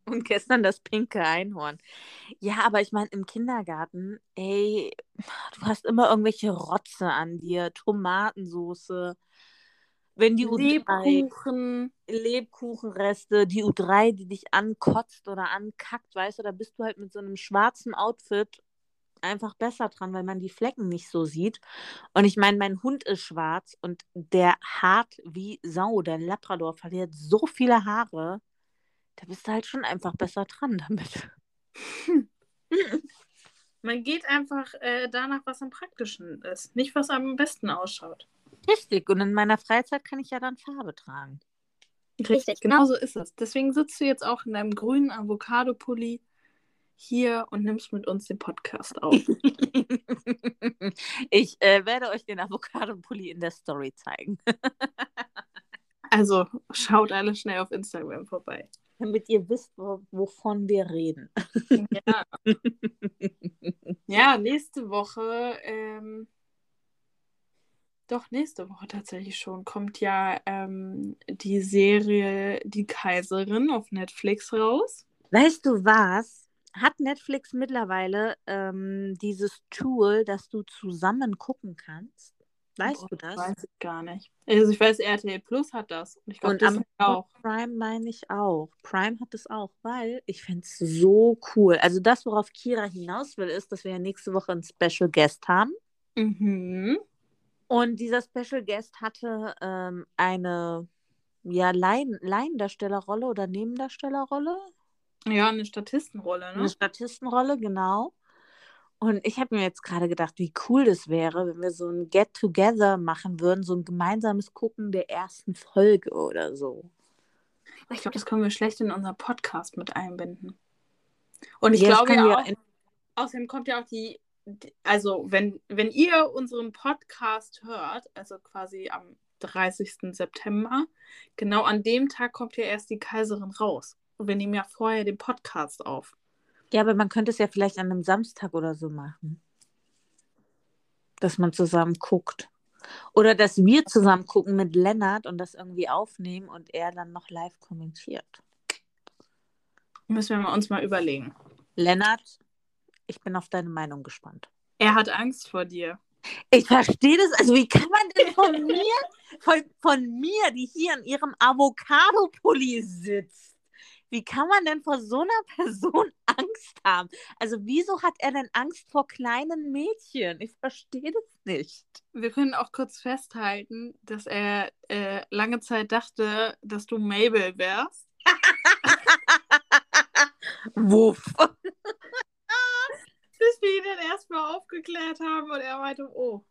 Und gestern das pinke Einhorn. Ja, aber ich meine, im Kindergarten, ey, du hast immer irgendwelche Rotze an dir, Tomatensoße. Wenn die U3, Lebkuchen. Lebkuchenreste, die U3, die dich ankotzt oder ankackt, weißt du, da bist du halt mit so einem schwarzen Outfit einfach besser dran, weil man die Flecken nicht so sieht. Und ich meine, mein Hund ist schwarz und der hart wie Sau, der Labrador verliert so viele Haare. Da bist du halt schon einfach besser dran damit. Man geht einfach äh, danach, was am praktischen ist, nicht was am besten ausschaut. Richtig. Und in meiner Freizeit kann ich ja dann Farbe tragen. Richtig, genau so ist es. Deswegen sitzt du jetzt auch in deinem grünen Avocado-Pulli hier und nimmst mit uns den Podcast auf. ich äh, werde euch den Avocado-Pulli in der Story zeigen, Also schaut alle schnell auf Instagram vorbei. damit ihr wisst, wo, wovon wir reden. Ja, ja nächste Woche, ähm, doch nächste Woche tatsächlich schon, kommt ja ähm, die Serie Die Kaiserin auf Netflix raus. Weißt du was? Hat Netflix mittlerweile ähm, dieses Tool, dass du zusammen gucken kannst? Weißt Boah, du das? Weiß ich gar nicht. Also ich weiß, RTL Plus hat das. Und ich glaube, das auch. Prime meine ich auch. Prime hat es auch, weil ich fände es so cool. Also das, worauf Kira hinaus will, ist, dass wir ja nächste Woche einen Special Guest haben. Mhm. Und dieser Special Guest hatte ähm, eine ja, Laien, Laiendarstellerrolle oder Nebendarstellerrolle. Ja, eine Statistenrolle, ne? Eine Statistenrolle, genau. Und ich habe mir jetzt gerade gedacht, wie cool das wäre, wenn wir so ein Get-Together machen würden, so ein gemeinsames Gucken der ersten Folge oder so. Ich glaube, das können wir schlecht in unseren Podcast mit einbinden. Und ich ja, glaube ja auch, außerdem kommt ja auch die, also wenn, wenn ihr unseren Podcast hört, also quasi am 30. September, genau an dem Tag kommt ja erst die Kaiserin raus. Und wir nehmen ja vorher den Podcast auf. Ja, aber man könnte es ja vielleicht an einem Samstag oder so machen. Dass man zusammen guckt. Oder dass wir zusammen gucken mit Lennart und das irgendwie aufnehmen und er dann noch live kommentiert. Müssen wir uns mal überlegen. Lennart, ich bin auf deine Meinung gespannt. Er hat Angst vor dir. Ich verstehe das. Also, wie kann man denn von mir, von, von mir, die hier in ihrem Avocado-Pulli sitzt, wie kann man denn vor so einer Person Angst haben? Also wieso hat er denn Angst vor kleinen Mädchen? Ich verstehe das nicht. Wir können auch kurz festhalten, dass er äh, lange Zeit dachte, dass du Mabel wärst. Wuff. Bis wir ihn dann erstmal aufgeklärt haben und er meinte, oh.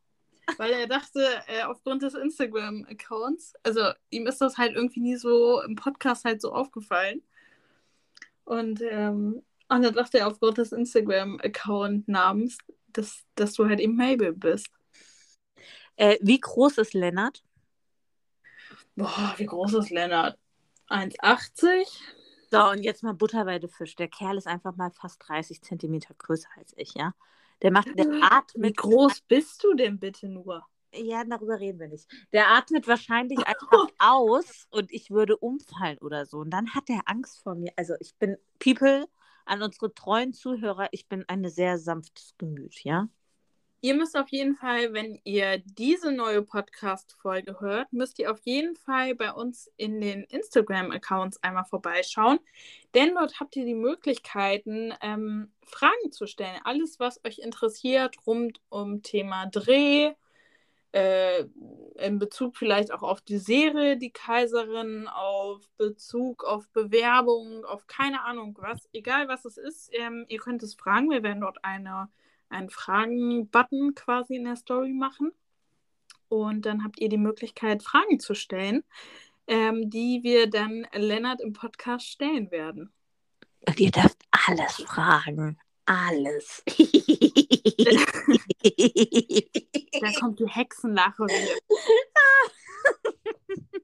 Weil er dachte, äh, aufgrund des Instagram-Accounts, also ihm ist das halt irgendwie nie so im Podcast halt so aufgefallen. Und, ähm, und dann dachte er aufgrund des Instagram-Account-Namens, dass, dass du halt eben Mabel bist. Äh, wie groß ist Lennart? Boah, wie groß ist Lennart? 1,80? So, und jetzt mal Butter bei der Kerl ist einfach mal fast 30 Zentimeter größer als ich, ja? Der macht, der atmet. Wie groß bist du denn bitte nur? Ja, darüber reden wir nicht. Der atmet wahrscheinlich einfach aus und ich würde umfallen oder so. Und dann hat er Angst vor mir. Also ich bin, People, an unsere treuen Zuhörer, ich bin ein sehr sanftes Gemüt, ja? Ihr müsst auf jeden Fall, wenn ihr diese neue Podcast-Folge hört, müsst ihr auf jeden Fall bei uns in den Instagram-Accounts einmal vorbeischauen. Denn dort habt ihr die Möglichkeiten, ähm, Fragen zu stellen. Alles, was euch interessiert, rund um Thema Dreh, äh, in Bezug vielleicht auch auf die Serie Die Kaiserin, auf Bezug auf Bewerbung, auf keine Ahnung was, egal was es ist, ähm, ihr könnt es fragen. Wir werden dort eine, einen Fragen-Button quasi in der Story machen. Und dann habt ihr die Möglichkeit, Fragen zu stellen, ähm, die wir dann Lennart im Podcast stellen werden. Und ihr dürft alles fragen alles. da kommt die Hexenlache wieder.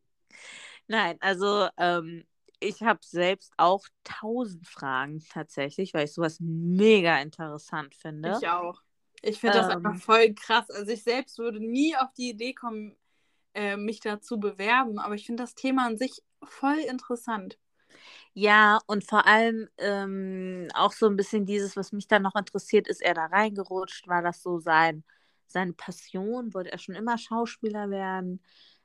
Nein, also ähm, ich habe selbst auch tausend Fragen tatsächlich, weil ich sowas mega interessant finde. Ich auch. Ich finde das ähm, einfach voll krass. Also ich selbst würde nie auf die Idee kommen, äh, mich da zu bewerben, aber ich finde das Thema an sich voll interessant. Ja, und vor allem ähm, auch so ein bisschen dieses, was mich dann noch interessiert, ist er da reingerutscht? War das so sein, seine Passion? Wollte er schon immer Schauspieler werden?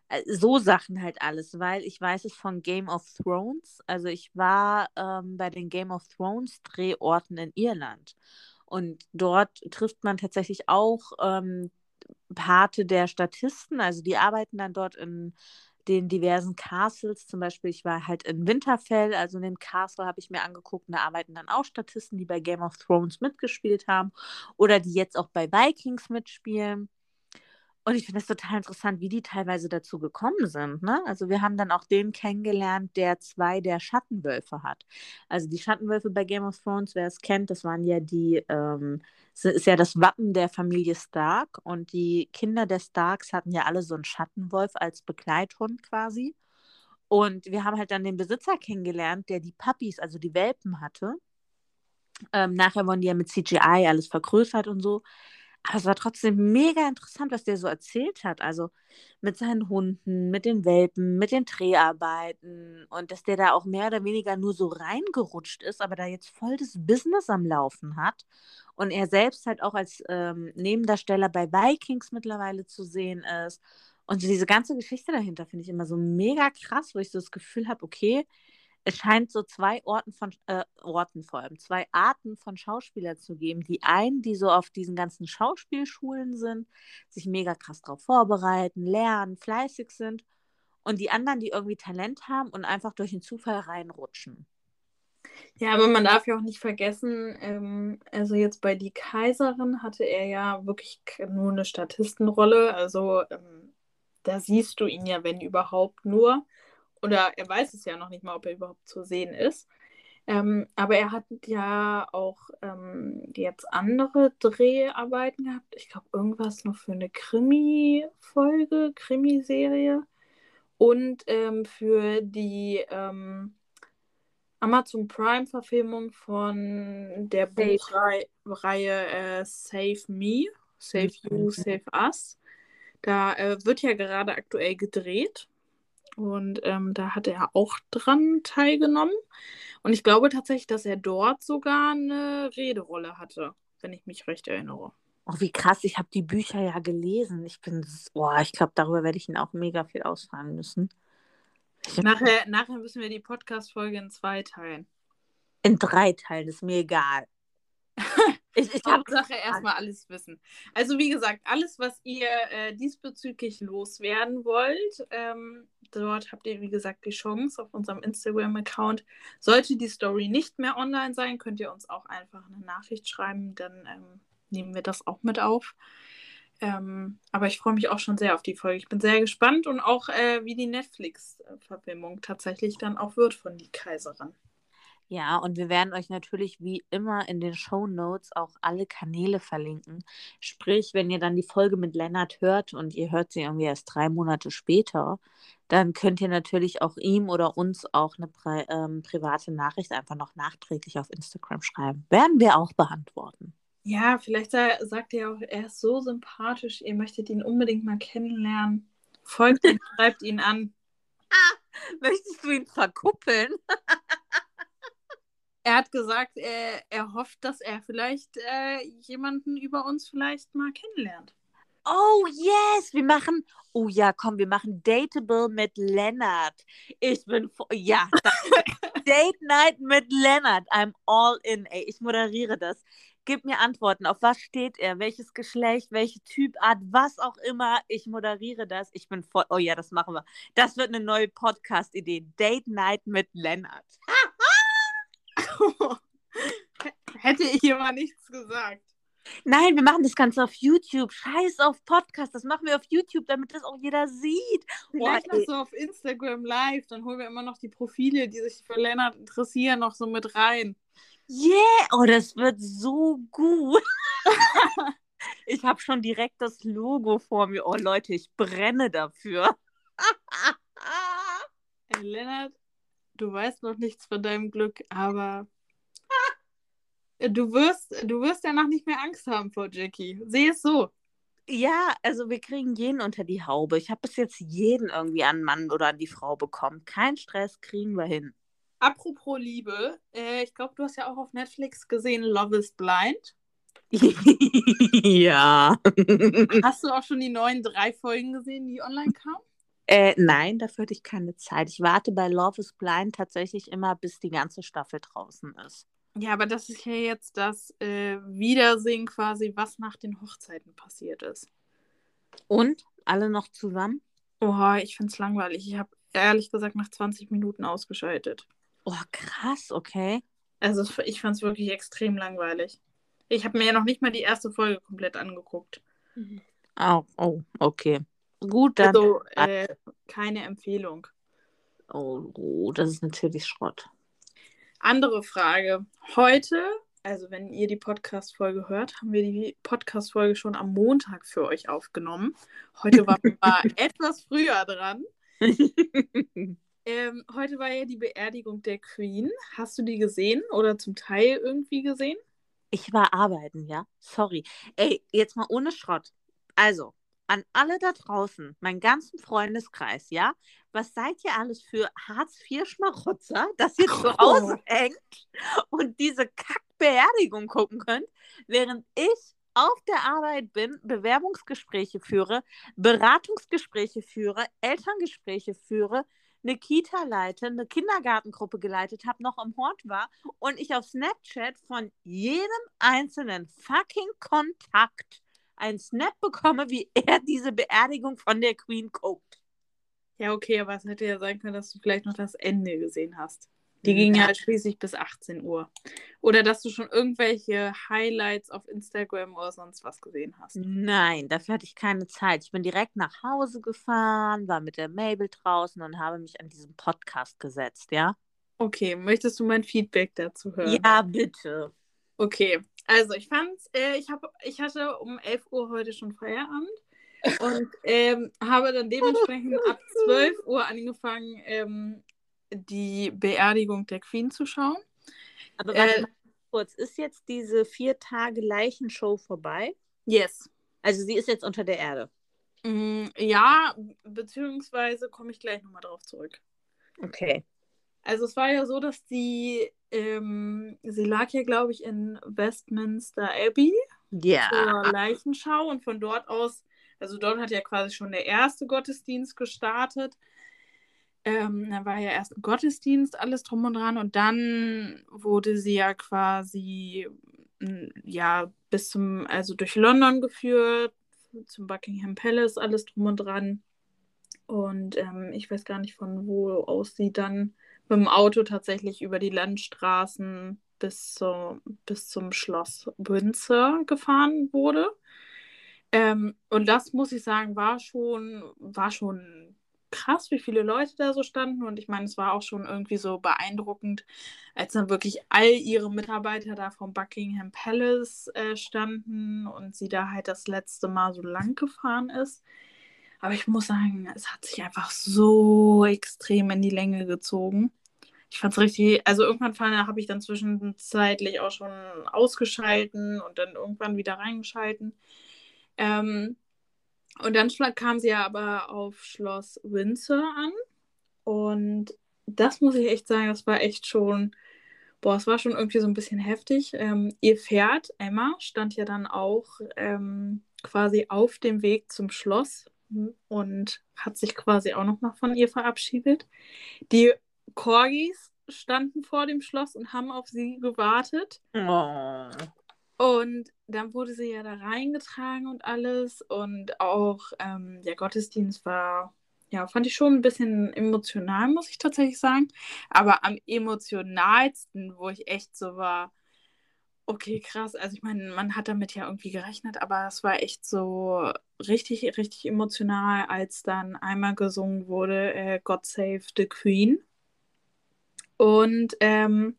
Äh, so Sachen halt alles, weil ich weiß es von Game of Thrones. Also ich war ähm, bei den Game of Thrones Drehorten in Irland. Und dort trifft man tatsächlich auch ähm, Parte der Statisten, also die arbeiten dann dort in den diversen Castles, zum Beispiel, ich war halt in Winterfell, also in dem Castle habe ich mir angeguckt, da arbeiten dann auch Statisten, die bei Game of Thrones mitgespielt haben oder die jetzt auch bei Vikings mitspielen. Und ich finde es total interessant, wie die teilweise dazu gekommen sind. Ne? Also wir haben dann auch den kennengelernt, der zwei der Schattenwölfe hat. Also die Schattenwölfe bei Game of Thrones, wer es kennt, das waren ja die, ähm, ist ja das Wappen der Familie Stark. Und die Kinder der Starks hatten ja alle so einen Schattenwolf als Begleithund quasi. Und wir haben halt dann den Besitzer kennengelernt, der die Puppies, also die Welpen hatte. Ähm, nachher wurden die ja mit CGI alles vergrößert und so. Aber es war trotzdem mega interessant, was der so erzählt hat. Also mit seinen Hunden, mit den Welpen, mit den Dreharbeiten und dass der da auch mehr oder weniger nur so reingerutscht ist, aber da jetzt voll das Business am Laufen hat. Und er selbst halt auch als ähm, Nebendarsteller bei Vikings mittlerweile zu sehen ist. Und so diese ganze Geschichte dahinter finde ich immer so mega krass, wo ich so das Gefühl habe, okay, es scheint so zwei Orten von äh, Orten vor allem, zwei Arten von Schauspielern zu geben. Die einen, die so auf diesen ganzen Schauspielschulen sind, sich mega krass darauf vorbereiten, lernen, fleißig sind. Und die anderen, die irgendwie Talent haben und einfach durch den Zufall reinrutschen. Ja, aber man darf ja auch nicht vergessen, ähm, also jetzt bei Die Kaiserin hatte er ja wirklich nur eine Statistenrolle. Also ähm, da siehst du ihn ja, wenn überhaupt, nur. Oder er weiß es ja noch nicht mal, ob er überhaupt zu sehen ist. Ähm, aber er hat ja auch ähm, jetzt andere Dreharbeiten gehabt. Ich glaube, irgendwas noch für eine Krimi-Folge, Krimiserie. Und ähm, für die ähm, Amazon Prime-Verfilmung von der Buchreihe äh, Save Me, Save You, mhm. Save Us. Da äh, wird ja gerade aktuell gedreht. Und ähm, da hat er auch dran teilgenommen. Und ich glaube tatsächlich, dass er dort sogar eine Rederolle hatte, wenn ich mich recht erinnere. Oh, wie krass, ich habe die Bücher ja gelesen. Ich bin, oh, ich glaube, darüber werde ich ihn auch mega viel ausfragen müssen. Nachher, nachher müssen wir die Podcast-Folge in zwei teilen. In drei Teilen, ist mir egal. Ich, ich Hauptsache erstmal alles wissen. Also wie gesagt, alles, was ihr äh, diesbezüglich loswerden wollt, ähm, dort habt ihr, wie gesagt, die Chance auf unserem Instagram-Account. Sollte die Story nicht mehr online sein, könnt ihr uns auch einfach eine Nachricht schreiben, dann ähm, nehmen wir das auch mit auf. Ähm, aber ich freue mich auch schon sehr auf die Folge. Ich bin sehr gespannt und auch, äh, wie die Netflix-Verfilmung tatsächlich dann auch wird von Die Kaiserin. Ja, und wir werden euch natürlich wie immer in den Show Notes auch alle Kanäle verlinken. Sprich, wenn ihr dann die Folge mit Lennart hört und ihr hört sie irgendwie erst drei Monate später, dann könnt ihr natürlich auch ihm oder uns auch eine pri ähm, private Nachricht einfach noch nachträglich auf Instagram schreiben. Werden wir auch beantworten. Ja, vielleicht sagt er auch, er ist so sympathisch, ihr möchtet ihn unbedingt mal kennenlernen. Folgt ihm, schreibt ihn an. Ah, möchtest du ihn verkuppeln? er hat gesagt, er, er hofft, dass er vielleicht äh, jemanden über uns vielleicht mal kennenlernt. Oh yes, wir machen, oh ja, komm, wir machen Dateable mit Lennart. Ich bin, ja, Date Night mit Lennart. I'm all in, ey. Ich moderiere das. Gib mir Antworten. Auf was steht er? Welches Geschlecht? Welche Typart? Was auch immer. Ich moderiere das. Ich bin voll. Oh ja, das machen wir. Das wird eine neue Podcast-Idee. Date Night mit Lennart. Hätte ich hier mal nichts gesagt. Nein, wir machen das Ganze auf YouTube. Scheiß auf Podcast. Das machen wir auf YouTube, damit das auch jeder sieht. Vielleicht noch so auf Instagram live. Dann holen wir immer noch die Profile, die sich für Lennart interessieren, noch so mit rein. Yeah! Oh, das wird so gut. ich habe schon direkt das Logo vor mir. Oh, Leute, ich brenne dafür. Lennart, du weißt noch nichts von deinem Glück, aber du wirst, du wirst danach nicht mehr Angst haben vor Jackie. Sehe es so. Ja, also wir kriegen jeden unter die Haube. Ich habe bis jetzt jeden irgendwie an Mann oder an die Frau bekommen. Kein Stress, kriegen wir hin. Apropos Liebe, äh, ich glaube, du hast ja auch auf Netflix gesehen Love is Blind. ja. Hast du auch schon die neuen drei Folgen gesehen, die online kamen? Äh, nein, dafür hatte ich keine Zeit. Ich warte bei Love is Blind tatsächlich immer, bis die ganze Staffel draußen ist. Ja, aber das ist ja jetzt das äh, Wiedersehen quasi, was nach den Hochzeiten passiert ist. Und? Alle noch zusammen? Oh, ich finde es langweilig. Ich habe ehrlich gesagt nach 20 Minuten ausgeschaltet. Oh, krass, okay. Also ich fand es wirklich extrem langweilig. Ich habe mir ja noch nicht mal die erste Folge komplett angeguckt. Oh, oh okay. Gut, dann. Also äh, keine Empfehlung. Oh, oh, das ist natürlich Schrott. Andere Frage. Heute, also wenn ihr die Podcast-Folge hört, haben wir die Podcast-Folge schon am Montag für euch aufgenommen. Heute waren wir etwas früher dran. ähm, heute war ja die Beerdigung der Queen. Hast du die gesehen oder zum Teil irgendwie gesehen? Ich war arbeiten, ja? Sorry. Ey, jetzt mal ohne Schrott. Also, an alle da draußen, meinen ganzen Freundeskreis, ja? Was seid ihr alles für Hartz-IV-Schmarotzer, dass ihr zu Hause hängt und diese Kackbeerdigung gucken könnt, während ich auf der Arbeit bin, Bewerbungsgespräche führe, Beratungsgespräche führe, Elterngespräche führe, eine Kita leite, eine Kindergartengruppe geleitet habe, noch im Hort war und ich auf Snapchat von jedem einzelnen fucking Kontakt ein Snap bekomme, wie er diese Beerdigung von der Queen guckt. Ja, okay, aber es hätte ja sein können, dass du vielleicht noch das Ende gesehen hast. Die ging ja schließlich bis 18 Uhr. Oder dass du schon irgendwelche Highlights auf Instagram oder sonst was gesehen hast. Nein, dafür hatte ich keine Zeit. Ich bin direkt nach Hause gefahren, war mit der Mabel draußen und habe mich an diesen Podcast gesetzt, ja? Okay, möchtest du mein Feedback dazu hören? Ja, bitte. Okay, also ich fand's, äh, ich, hab, ich hatte um 11 Uhr heute schon Feierabend und ähm, habe dann dementsprechend ab 12 Uhr angefangen, ähm, die Beerdigung der Queen zu schauen. Aber warte äh, mal kurz, ist jetzt diese vier Tage Leichenshow vorbei? Yes. Also sie ist jetzt unter der Erde. Mm, ja, beziehungsweise komme ich gleich nochmal drauf zurück. Okay. Also es war ja so, dass die, ähm, sie lag ja, glaube ich, in Westminster Abbey ja. zur Leichenschau und von dort aus, also dort hat ja quasi schon der erste Gottesdienst gestartet. Ähm, dann war ja erst ein Gottesdienst, alles drum und dran. Und dann wurde sie ja quasi ja bis zum, also durch London geführt, zum Buckingham Palace, alles drum und dran. Und ähm, ich weiß gar nicht, von wo aus sie dann mit dem Auto tatsächlich über die Landstraßen bis, zu, bis zum Schloss Windsor gefahren wurde. Ähm, und das muss ich sagen, war schon, war schon krass, wie viele Leute da so standen. Und ich meine, es war auch schon irgendwie so beeindruckend, als dann wirklich all ihre Mitarbeiter da vom Buckingham Palace äh, standen und sie da halt das letzte Mal so lang gefahren ist. Aber ich muss sagen, es hat sich einfach so extrem in die Länge gezogen. Ich fand es richtig, also irgendwann habe ich dann zwischenzeitlich auch schon ausgeschalten und dann irgendwann wieder reingeschalten. Ähm, und dann kam sie ja aber auf Schloss Windsor an. Und das muss ich echt sagen, das war echt schon, boah, es war schon irgendwie so ein bisschen heftig. Ähm, ihr Pferd, Emma, stand ja dann auch ähm, quasi auf dem Weg zum Schloss und hat sich quasi auch nochmal von ihr verabschiedet. Die Corgis standen vor dem Schloss und haben auf sie gewartet. Oh. Und dann wurde sie ja da reingetragen und alles. Und auch ähm, der Gottesdienst war, ja, fand ich schon ein bisschen emotional, muss ich tatsächlich sagen. Aber am emotionalsten, wo ich echt so war, okay, krass. Also ich meine, man hat damit ja irgendwie gerechnet, aber es war echt so richtig, richtig emotional, als dann einmal gesungen wurde, äh, God Save the Queen. Und ähm,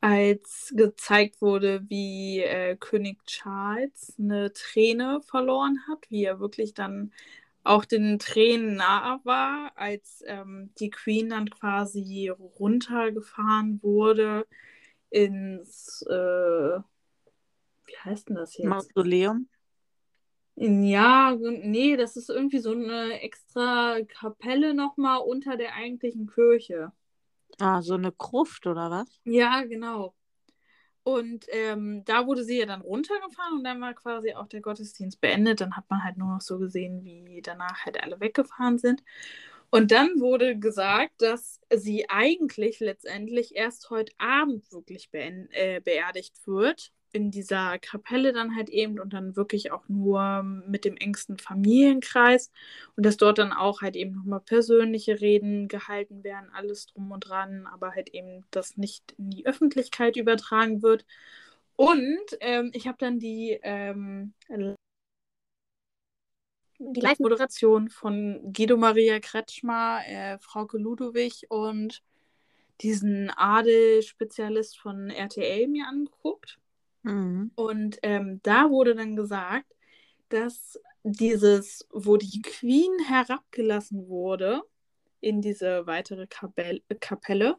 als gezeigt wurde, wie äh, König Charles eine Träne verloren hat, wie er wirklich dann auch den Tränen nah war, als ähm, die Queen dann quasi runtergefahren wurde ins, äh, wie heißt denn das jetzt? Mausoleum? Ja, nee, das ist irgendwie so eine extra Kapelle nochmal unter der eigentlichen Kirche. Ah, so eine Gruft oder was? Ja, genau. Und ähm, da wurde sie ja dann runtergefahren und dann war quasi auch der Gottesdienst beendet. Dann hat man halt nur noch so gesehen, wie danach halt alle weggefahren sind. Und dann wurde gesagt, dass sie eigentlich letztendlich erst heute Abend wirklich äh, beerdigt wird in dieser Kapelle dann halt eben und dann wirklich auch nur mit dem engsten Familienkreis und dass dort dann auch halt eben nochmal persönliche Reden gehalten werden, alles drum und dran, aber halt eben das nicht in die Öffentlichkeit übertragen wird. Und ähm, ich habe dann die, ähm, die Live-Moderation von Guido Maria Kretschmer, äh, Frauke Ludowig und diesen Adel-Spezialist von RTL mir angeguckt. Mhm. Und ähm, da wurde dann gesagt, dass dieses, wo die Queen herabgelassen wurde in diese weitere Kapelle, Kapelle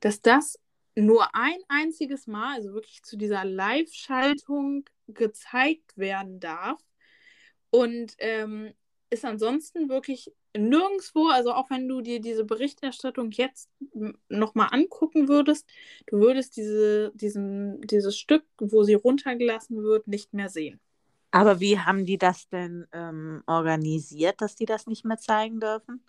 dass das nur ein einziges Mal, also wirklich zu dieser Live-Schaltung gezeigt werden darf. Und ähm, ist ansonsten wirklich nirgendwo, also auch wenn du dir diese Berichterstattung jetzt nochmal angucken würdest, du würdest diese, diesen, dieses Stück, wo sie runtergelassen wird, nicht mehr sehen. Aber wie haben die das denn ähm, organisiert, dass die das nicht mehr zeigen dürfen?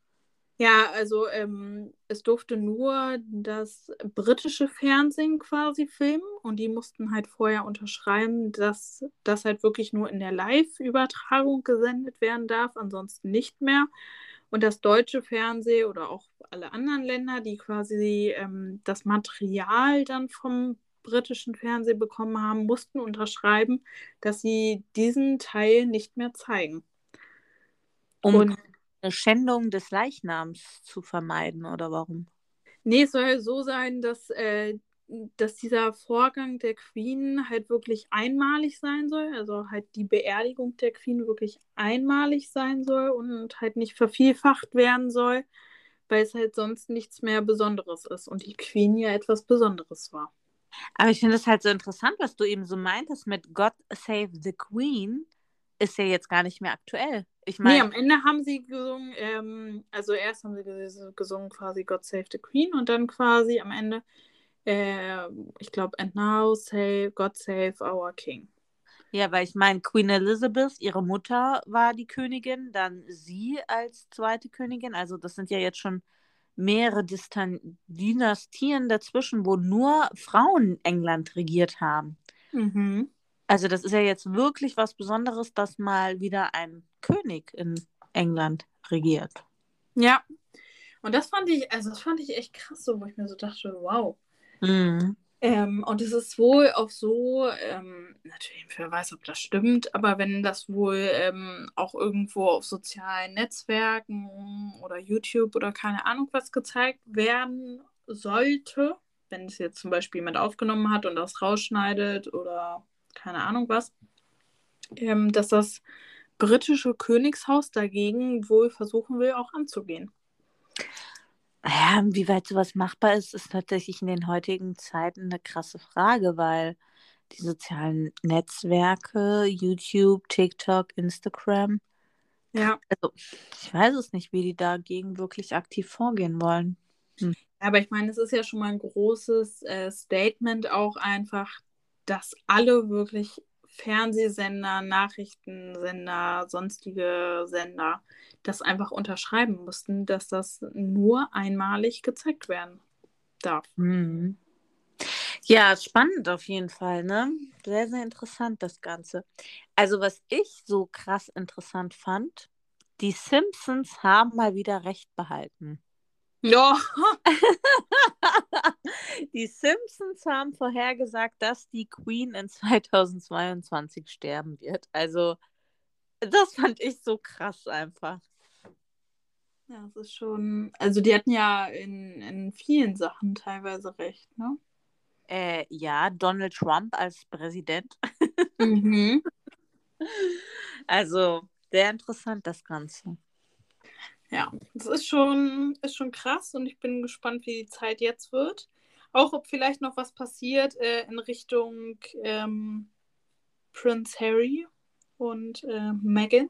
Ja, also ähm, es durfte nur das britische Fernsehen quasi filmen und die mussten halt vorher unterschreiben, dass das halt wirklich nur in der Live-Übertragung gesendet werden darf, ansonsten nicht mehr. Und das deutsche Fernsehen oder auch alle anderen Länder, die quasi ähm, das Material dann vom britischen Fernsehen bekommen haben, mussten unterschreiben, dass sie diesen Teil nicht mehr zeigen. Um und eine Schändung des Leichnams zu vermeiden oder warum? Nee, es soll so sein, dass, äh, dass dieser Vorgang der Queen halt wirklich einmalig sein soll. Also halt die Beerdigung der Queen wirklich einmalig sein soll und halt nicht vervielfacht werden soll, weil es halt sonst nichts mehr Besonderes ist und die Queen ja etwas Besonderes war. Aber ich finde es halt so interessant, was du eben so meintest mit God Save the Queen ist ja jetzt gar nicht mehr aktuell. Ich meine. Nee, am Ende haben sie gesungen, ähm, also erst haben sie gesungen quasi God Save the Queen und dann quasi am Ende, äh, ich glaube, And now save, God Save our King. Ja, weil ich meine, Queen Elizabeth, ihre Mutter war die Königin, dann sie als zweite Königin. Also das sind ja jetzt schon mehrere Distan Dynastien dazwischen, wo nur Frauen England regiert haben. Mhm. Also das ist ja jetzt wirklich was Besonderes, dass mal wieder ein König in England regiert. Ja. Und das fand ich, also das fand ich echt krass, so wo ich mir so dachte, wow. Mhm. Ähm, und es ist wohl auch so, ähm, natürlich, wer weiß, ob das stimmt, aber wenn das wohl ähm, auch irgendwo auf sozialen Netzwerken oder YouTube oder keine Ahnung was gezeigt werden sollte, wenn es jetzt zum Beispiel jemand aufgenommen hat und das rausschneidet oder keine Ahnung was, ähm, dass das britische Königshaus dagegen wohl versuchen will, auch anzugehen. Ja, wie weit sowas machbar ist, ist tatsächlich in den heutigen Zeiten eine krasse Frage, weil die sozialen Netzwerke, YouTube, TikTok, Instagram, ja. Also, ich weiß es nicht, wie die dagegen wirklich aktiv vorgehen wollen. Hm. Aber ich meine, es ist ja schon mal ein großes äh, Statement auch einfach, dass alle wirklich Fernsehsender, Nachrichtensender, sonstige Sender das einfach unterschreiben mussten, dass das nur einmalig gezeigt werden darf. Mhm. Ja, spannend auf jeden Fall, ne? Sehr, sehr interessant das Ganze. Also, was ich so krass interessant fand, die Simpsons haben mal wieder Recht behalten. Ja. die Simpsons haben vorhergesagt, dass die Queen in 2022 sterben wird. Also, das fand ich so krass einfach. Ja, es ist schon. Also, die hatten ja in, in vielen Sachen teilweise recht, ne? Äh, ja, Donald Trump als Präsident. Mhm. Also, sehr interessant, das Ganze. Ja, das ist schon, ist schon krass und ich bin gespannt, wie die Zeit jetzt wird. Auch ob vielleicht noch was passiert äh, in Richtung ähm, Prince Harry und äh, Meghan.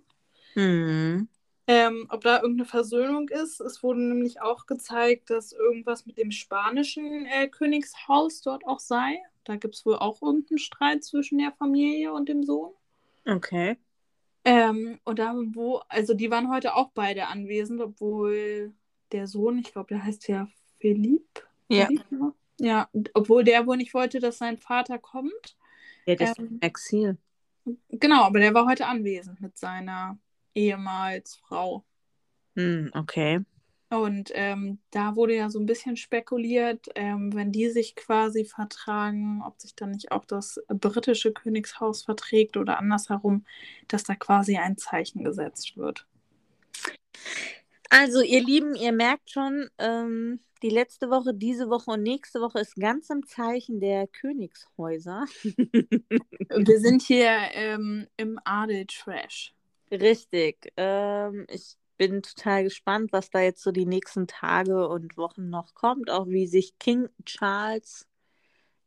Mhm. Ähm, ob da irgendeine Versöhnung ist. Es wurde nämlich auch gezeigt, dass irgendwas mit dem spanischen äh, Königshaus dort auch sei. Da gibt es wohl auch irgendeinen Streit zwischen der Familie und dem Sohn. Okay. Ähm, und da, wo, also die waren heute auch beide anwesend, obwohl der Sohn, ich glaube, der heißt ja Philipp. Ja. Philipp, ja, obwohl der wohl nicht wollte, dass sein Vater kommt. Ja, der ist ähm, im Exil. Genau, aber der war heute anwesend mit seiner ehemals Frau. Hm, okay. Und ähm, da wurde ja so ein bisschen spekuliert, ähm, wenn die sich quasi vertragen, ob sich dann nicht auch das britische Königshaus verträgt oder andersherum, dass da quasi ein Zeichen gesetzt wird. Also, ihr Lieben, ihr merkt schon, ähm, die letzte Woche, diese Woche und nächste Woche ist ganz im Zeichen der Königshäuser. Wir sind hier ähm, im Adel-Trash. Richtig. Ähm, ich bin total gespannt, was da jetzt so die nächsten Tage und Wochen noch kommt, auch wie sich King Charles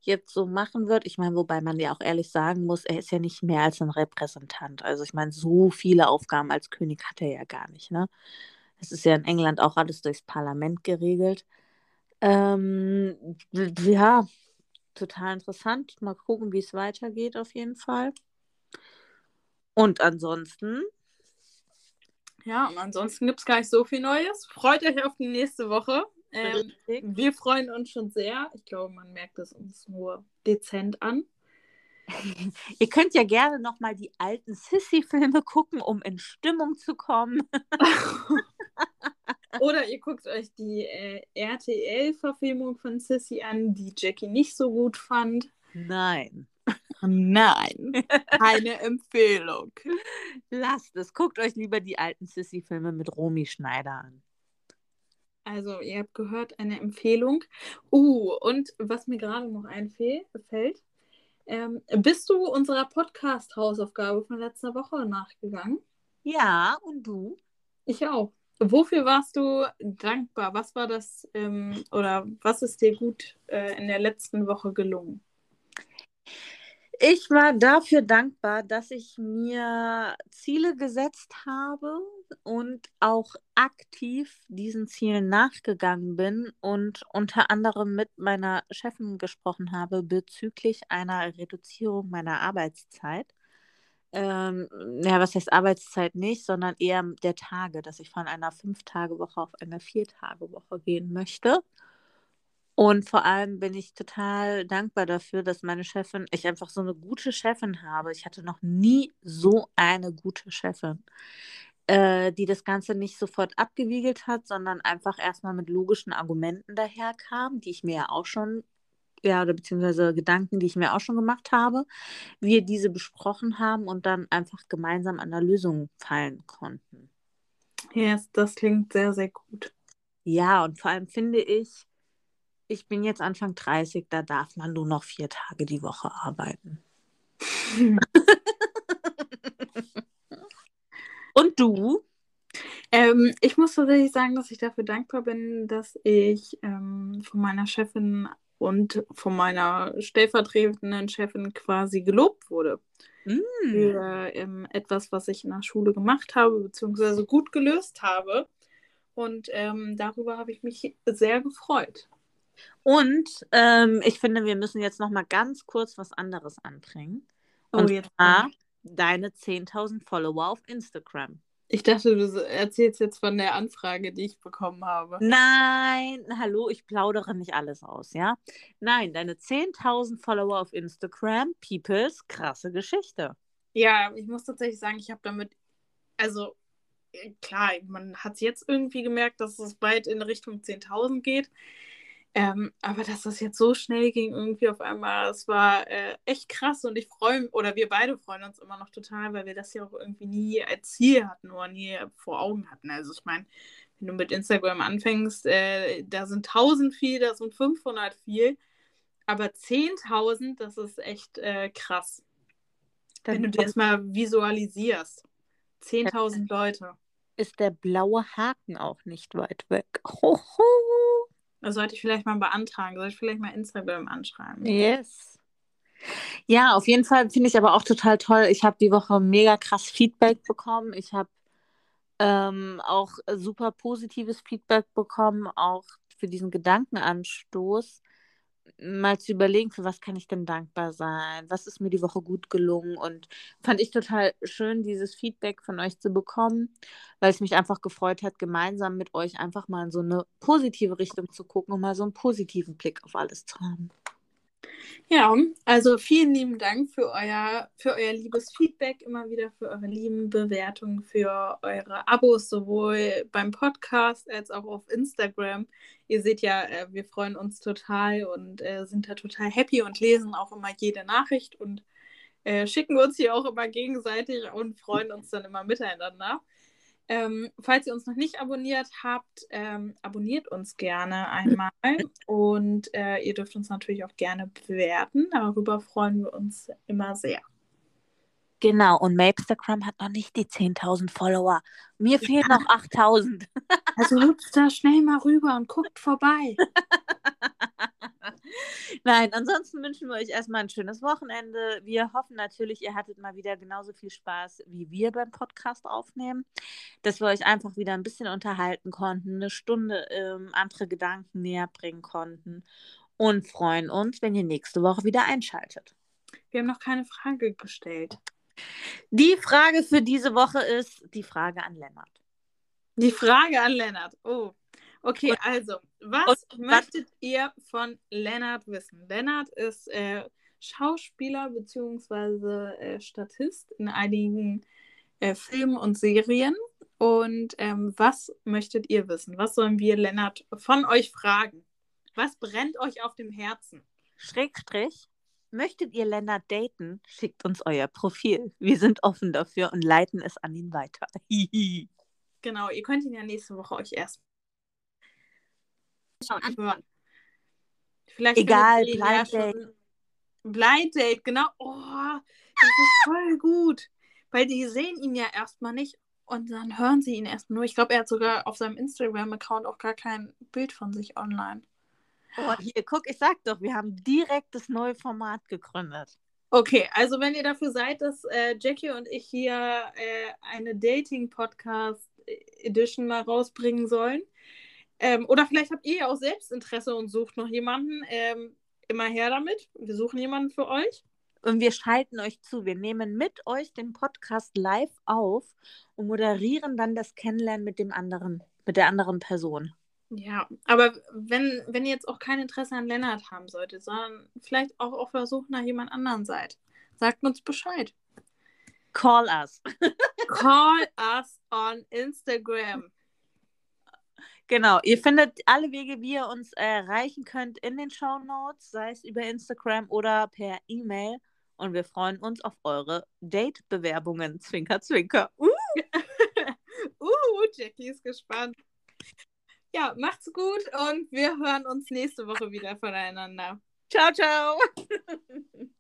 jetzt so machen wird. Ich meine, wobei man ja auch ehrlich sagen muss, er ist ja nicht mehr als ein Repräsentant. Also ich meine, so viele Aufgaben als König hat er ja gar nicht. Ne? Es ist ja in England auch alles durchs Parlament geregelt. Ähm, ja, total interessant. Mal gucken, wie es weitergeht auf jeden Fall. Und ansonsten. Ja, und ansonsten gibt es gar nicht so viel Neues. Freut euch auf die nächste Woche. Ähm, wir freuen uns schon sehr. Ich glaube, man merkt es uns nur dezent an. Ihr könnt ja gerne nochmal die alten Sissy-Filme gucken, um in Stimmung zu kommen. Oder ihr guckt euch die äh, RTL-Verfilmung von Sissy an, die Jackie nicht so gut fand. Nein. Nein. Keine Empfehlung. Lasst es. Guckt euch lieber die alten Sissy-Filme mit Romy Schneider an. Also, ihr habt gehört, eine Empfehlung. Uh, und was mir gerade noch einfällt, ähm, bist du unserer Podcast-Hausaufgabe von letzter Woche nachgegangen? Ja, und du? Ich auch. Wofür warst du dankbar? Was war das ähm, oder was ist dir gut äh, in der letzten Woche gelungen? Ich war dafür dankbar, dass ich mir Ziele gesetzt habe und auch aktiv diesen Zielen nachgegangen bin und unter anderem mit meiner Chefin gesprochen habe bezüglich einer Reduzierung meiner Arbeitszeit. Ähm, ja, was heißt Arbeitszeit nicht, sondern eher der Tage, dass ich von einer Fünf-Tage-Woche auf eine Vier-Tage-Woche gehen möchte. Und vor allem bin ich total dankbar dafür, dass meine Chefin, ich einfach so eine gute Chefin habe. Ich hatte noch nie so eine gute Chefin, äh, die das Ganze nicht sofort abgewiegelt hat, sondern einfach erstmal mit logischen Argumenten daherkam, die ich mir ja auch schon, ja, oder beziehungsweise Gedanken, die ich mir auch schon gemacht habe, wir diese besprochen haben und dann einfach gemeinsam an der Lösung fallen konnten. Ja, yes, das klingt sehr, sehr gut. Ja, und vor allem finde ich, ich bin jetzt Anfang 30, da darf man nur noch vier Tage die Woche arbeiten. Und du? Ähm, ich muss tatsächlich sagen, dass ich dafür dankbar bin, dass ich ähm, von meiner Chefin und von meiner stellvertretenden Chefin quasi gelobt wurde. Mm. Für ähm, etwas, was ich in der Schule gemacht habe, beziehungsweise gut gelöst habe. Und ähm, darüber habe ich mich sehr gefreut. Und ähm, ich finde, wir müssen jetzt noch mal ganz kurz was anderes anbringen. Oh, Und jetzt zwar deine 10.000 Follower auf Instagram. Ich dachte, du erzählst jetzt von der Anfrage, die ich bekommen habe. Nein, hallo, ich plaudere nicht alles aus, ja? Nein, deine 10.000 Follower auf Instagram, Peoples, krasse Geschichte. Ja, ich muss tatsächlich sagen, ich habe damit, also äh, klar, man hat es jetzt irgendwie gemerkt, dass es bald in Richtung 10.000 geht. Ähm, aber dass das jetzt so schnell ging, irgendwie auf einmal, es war äh, echt krass und ich freue mich, oder wir beide freuen uns immer noch total, weil wir das ja auch irgendwie nie als Ziel hatten oder nie vor Augen hatten. Also ich meine, wenn du mit Instagram anfängst, äh, da sind 1000 viel, da sind 500 viel, aber 10.000, das ist echt äh, krass. Dann wenn du dir das mal visualisierst. 10.000 Leute. Ist der blaue Haken auch nicht weit weg. Hoho. Das sollte ich vielleicht mal beantragen. Soll ich vielleicht mal Instagram anschreiben? Yes. Ja, auf jeden Fall finde ich aber auch total toll. Ich habe die Woche mega krass Feedback bekommen. Ich habe ähm, auch super positives Feedback bekommen, auch für diesen Gedankenanstoß mal zu überlegen, für was kann ich denn dankbar sein? Was ist mir die Woche gut gelungen? Und fand ich total schön, dieses Feedback von euch zu bekommen, weil es mich einfach gefreut hat, gemeinsam mit euch einfach mal in so eine positive Richtung zu gucken und mal so einen positiven Blick auf alles zu haben. Ja, also vielen lieben Dank für euer, für euer liebes Feedback, immer wieder für eure lieben Bewertungen, für eure Abos, sowohl beim Podcast als auch auf Instagram. Ihr seht ja, äh, wir freuen uns total und äh, sind da total happy und lesen auch immer jede Nachricht und äh, schicken uns hier auch immer gegenseitig und freuen uns dann immer miteinander. Ähm, falls ihr uns noch nicht abonniert habt, ähm, abonniert uns gerne einmal und äh, ihr dürft uns natürlich auch gerne bewerten. Darüber freuen wir uns immer sehr. Genau, und Mapstagram hat noch nicht die 10.000 Follower. Mir ja. fehlen noch 8.000. Also hüpft da schnell mal rüber und guckt vorbei. Nein, ansonsten wünschen wir euch erstmal ein schönes Wochenende. Wir hoffen natürlich, ihr hattet mal wieder genauso viel Spaß wie wir beim Podcast aufnehmen, dass wir euch einfach wieder ein bisschen unterhalten konnten, eine Stunde ähm, andere Gedanken näher bringen konnten und freuen uns, wenn ihr nächste Woche wieder einschaltet. Wir haben noch keine Frage gestellt. Die Frage für diese Woche ist die Frage an Lennart. Die Frage an Lennart. Oh, okay, und, also, was und, möchtet was? ihr von Lennart wissen? Lennart ist äh, Schauspieler bzw. Äh, Statist in einigen äh, Filmen und Serien. Und ähm, was möchtet ihr wissen? Was sollen wir Lennart von euch fragen? Was brennt euch auf dem Herzen? Schrägstrich, möchtet ihr Lennart daten? Schickt uns euer Profil. Wir sind offen dafür und leiten es an ihn weiter. genau, ihr könnt ihn ja nächste Woche euch erst anhören. Vielleicht Egal, Blind ja Date. Blind Date, genau. Oh, das ist voll gut. Weil die sehen ihn ja erstmal nicht und dann hören sie ihn erst nur. Ich glaube, er hat sogar auf seinem Instagram-Account auch gar kein Bild von sich online. Oh, hier, guck, ich sag doch, wir haben direkt das neue Format gegründet. Okay, also wenn ihr dafür seid, dass äh, Jackie und ich hier äh, eine Dating-Podcast-Edition mal rausbringen sollen, ähm, oder vielleicht habt ihr ja auch Selbstinteresse und sucht noch jemanden, ähm, immer her damit. Wir suchen jemanden für euch. Und wir schalten euch zu. Wir nehmen mit euch den Podcast live auf und moderieren dann das Kennenlernen mit dem anderen, mit der anderen Person. Ja, aber wenn, wenn ihr jetzt auch kein Interesse an Lennart haben solltet, sondern vielleicht auch auf der Suche nach jemand anderen seid, sagt uns Bescheid. Call us. Call us on Instagram. Genau, ihr findet alle Wege, wie ihr uns erreichen könnt in den Show Notes, sei es über Instagram oder per E-Mail. Und wir freuen uns auf eure Date-Bewerbungen. Zwinker, zwinker. Uh. uh, Jackie ist gespannt. Ja, macht's gut und wir hören uns nächste Woche wieder voneinander. Ciao, ciao.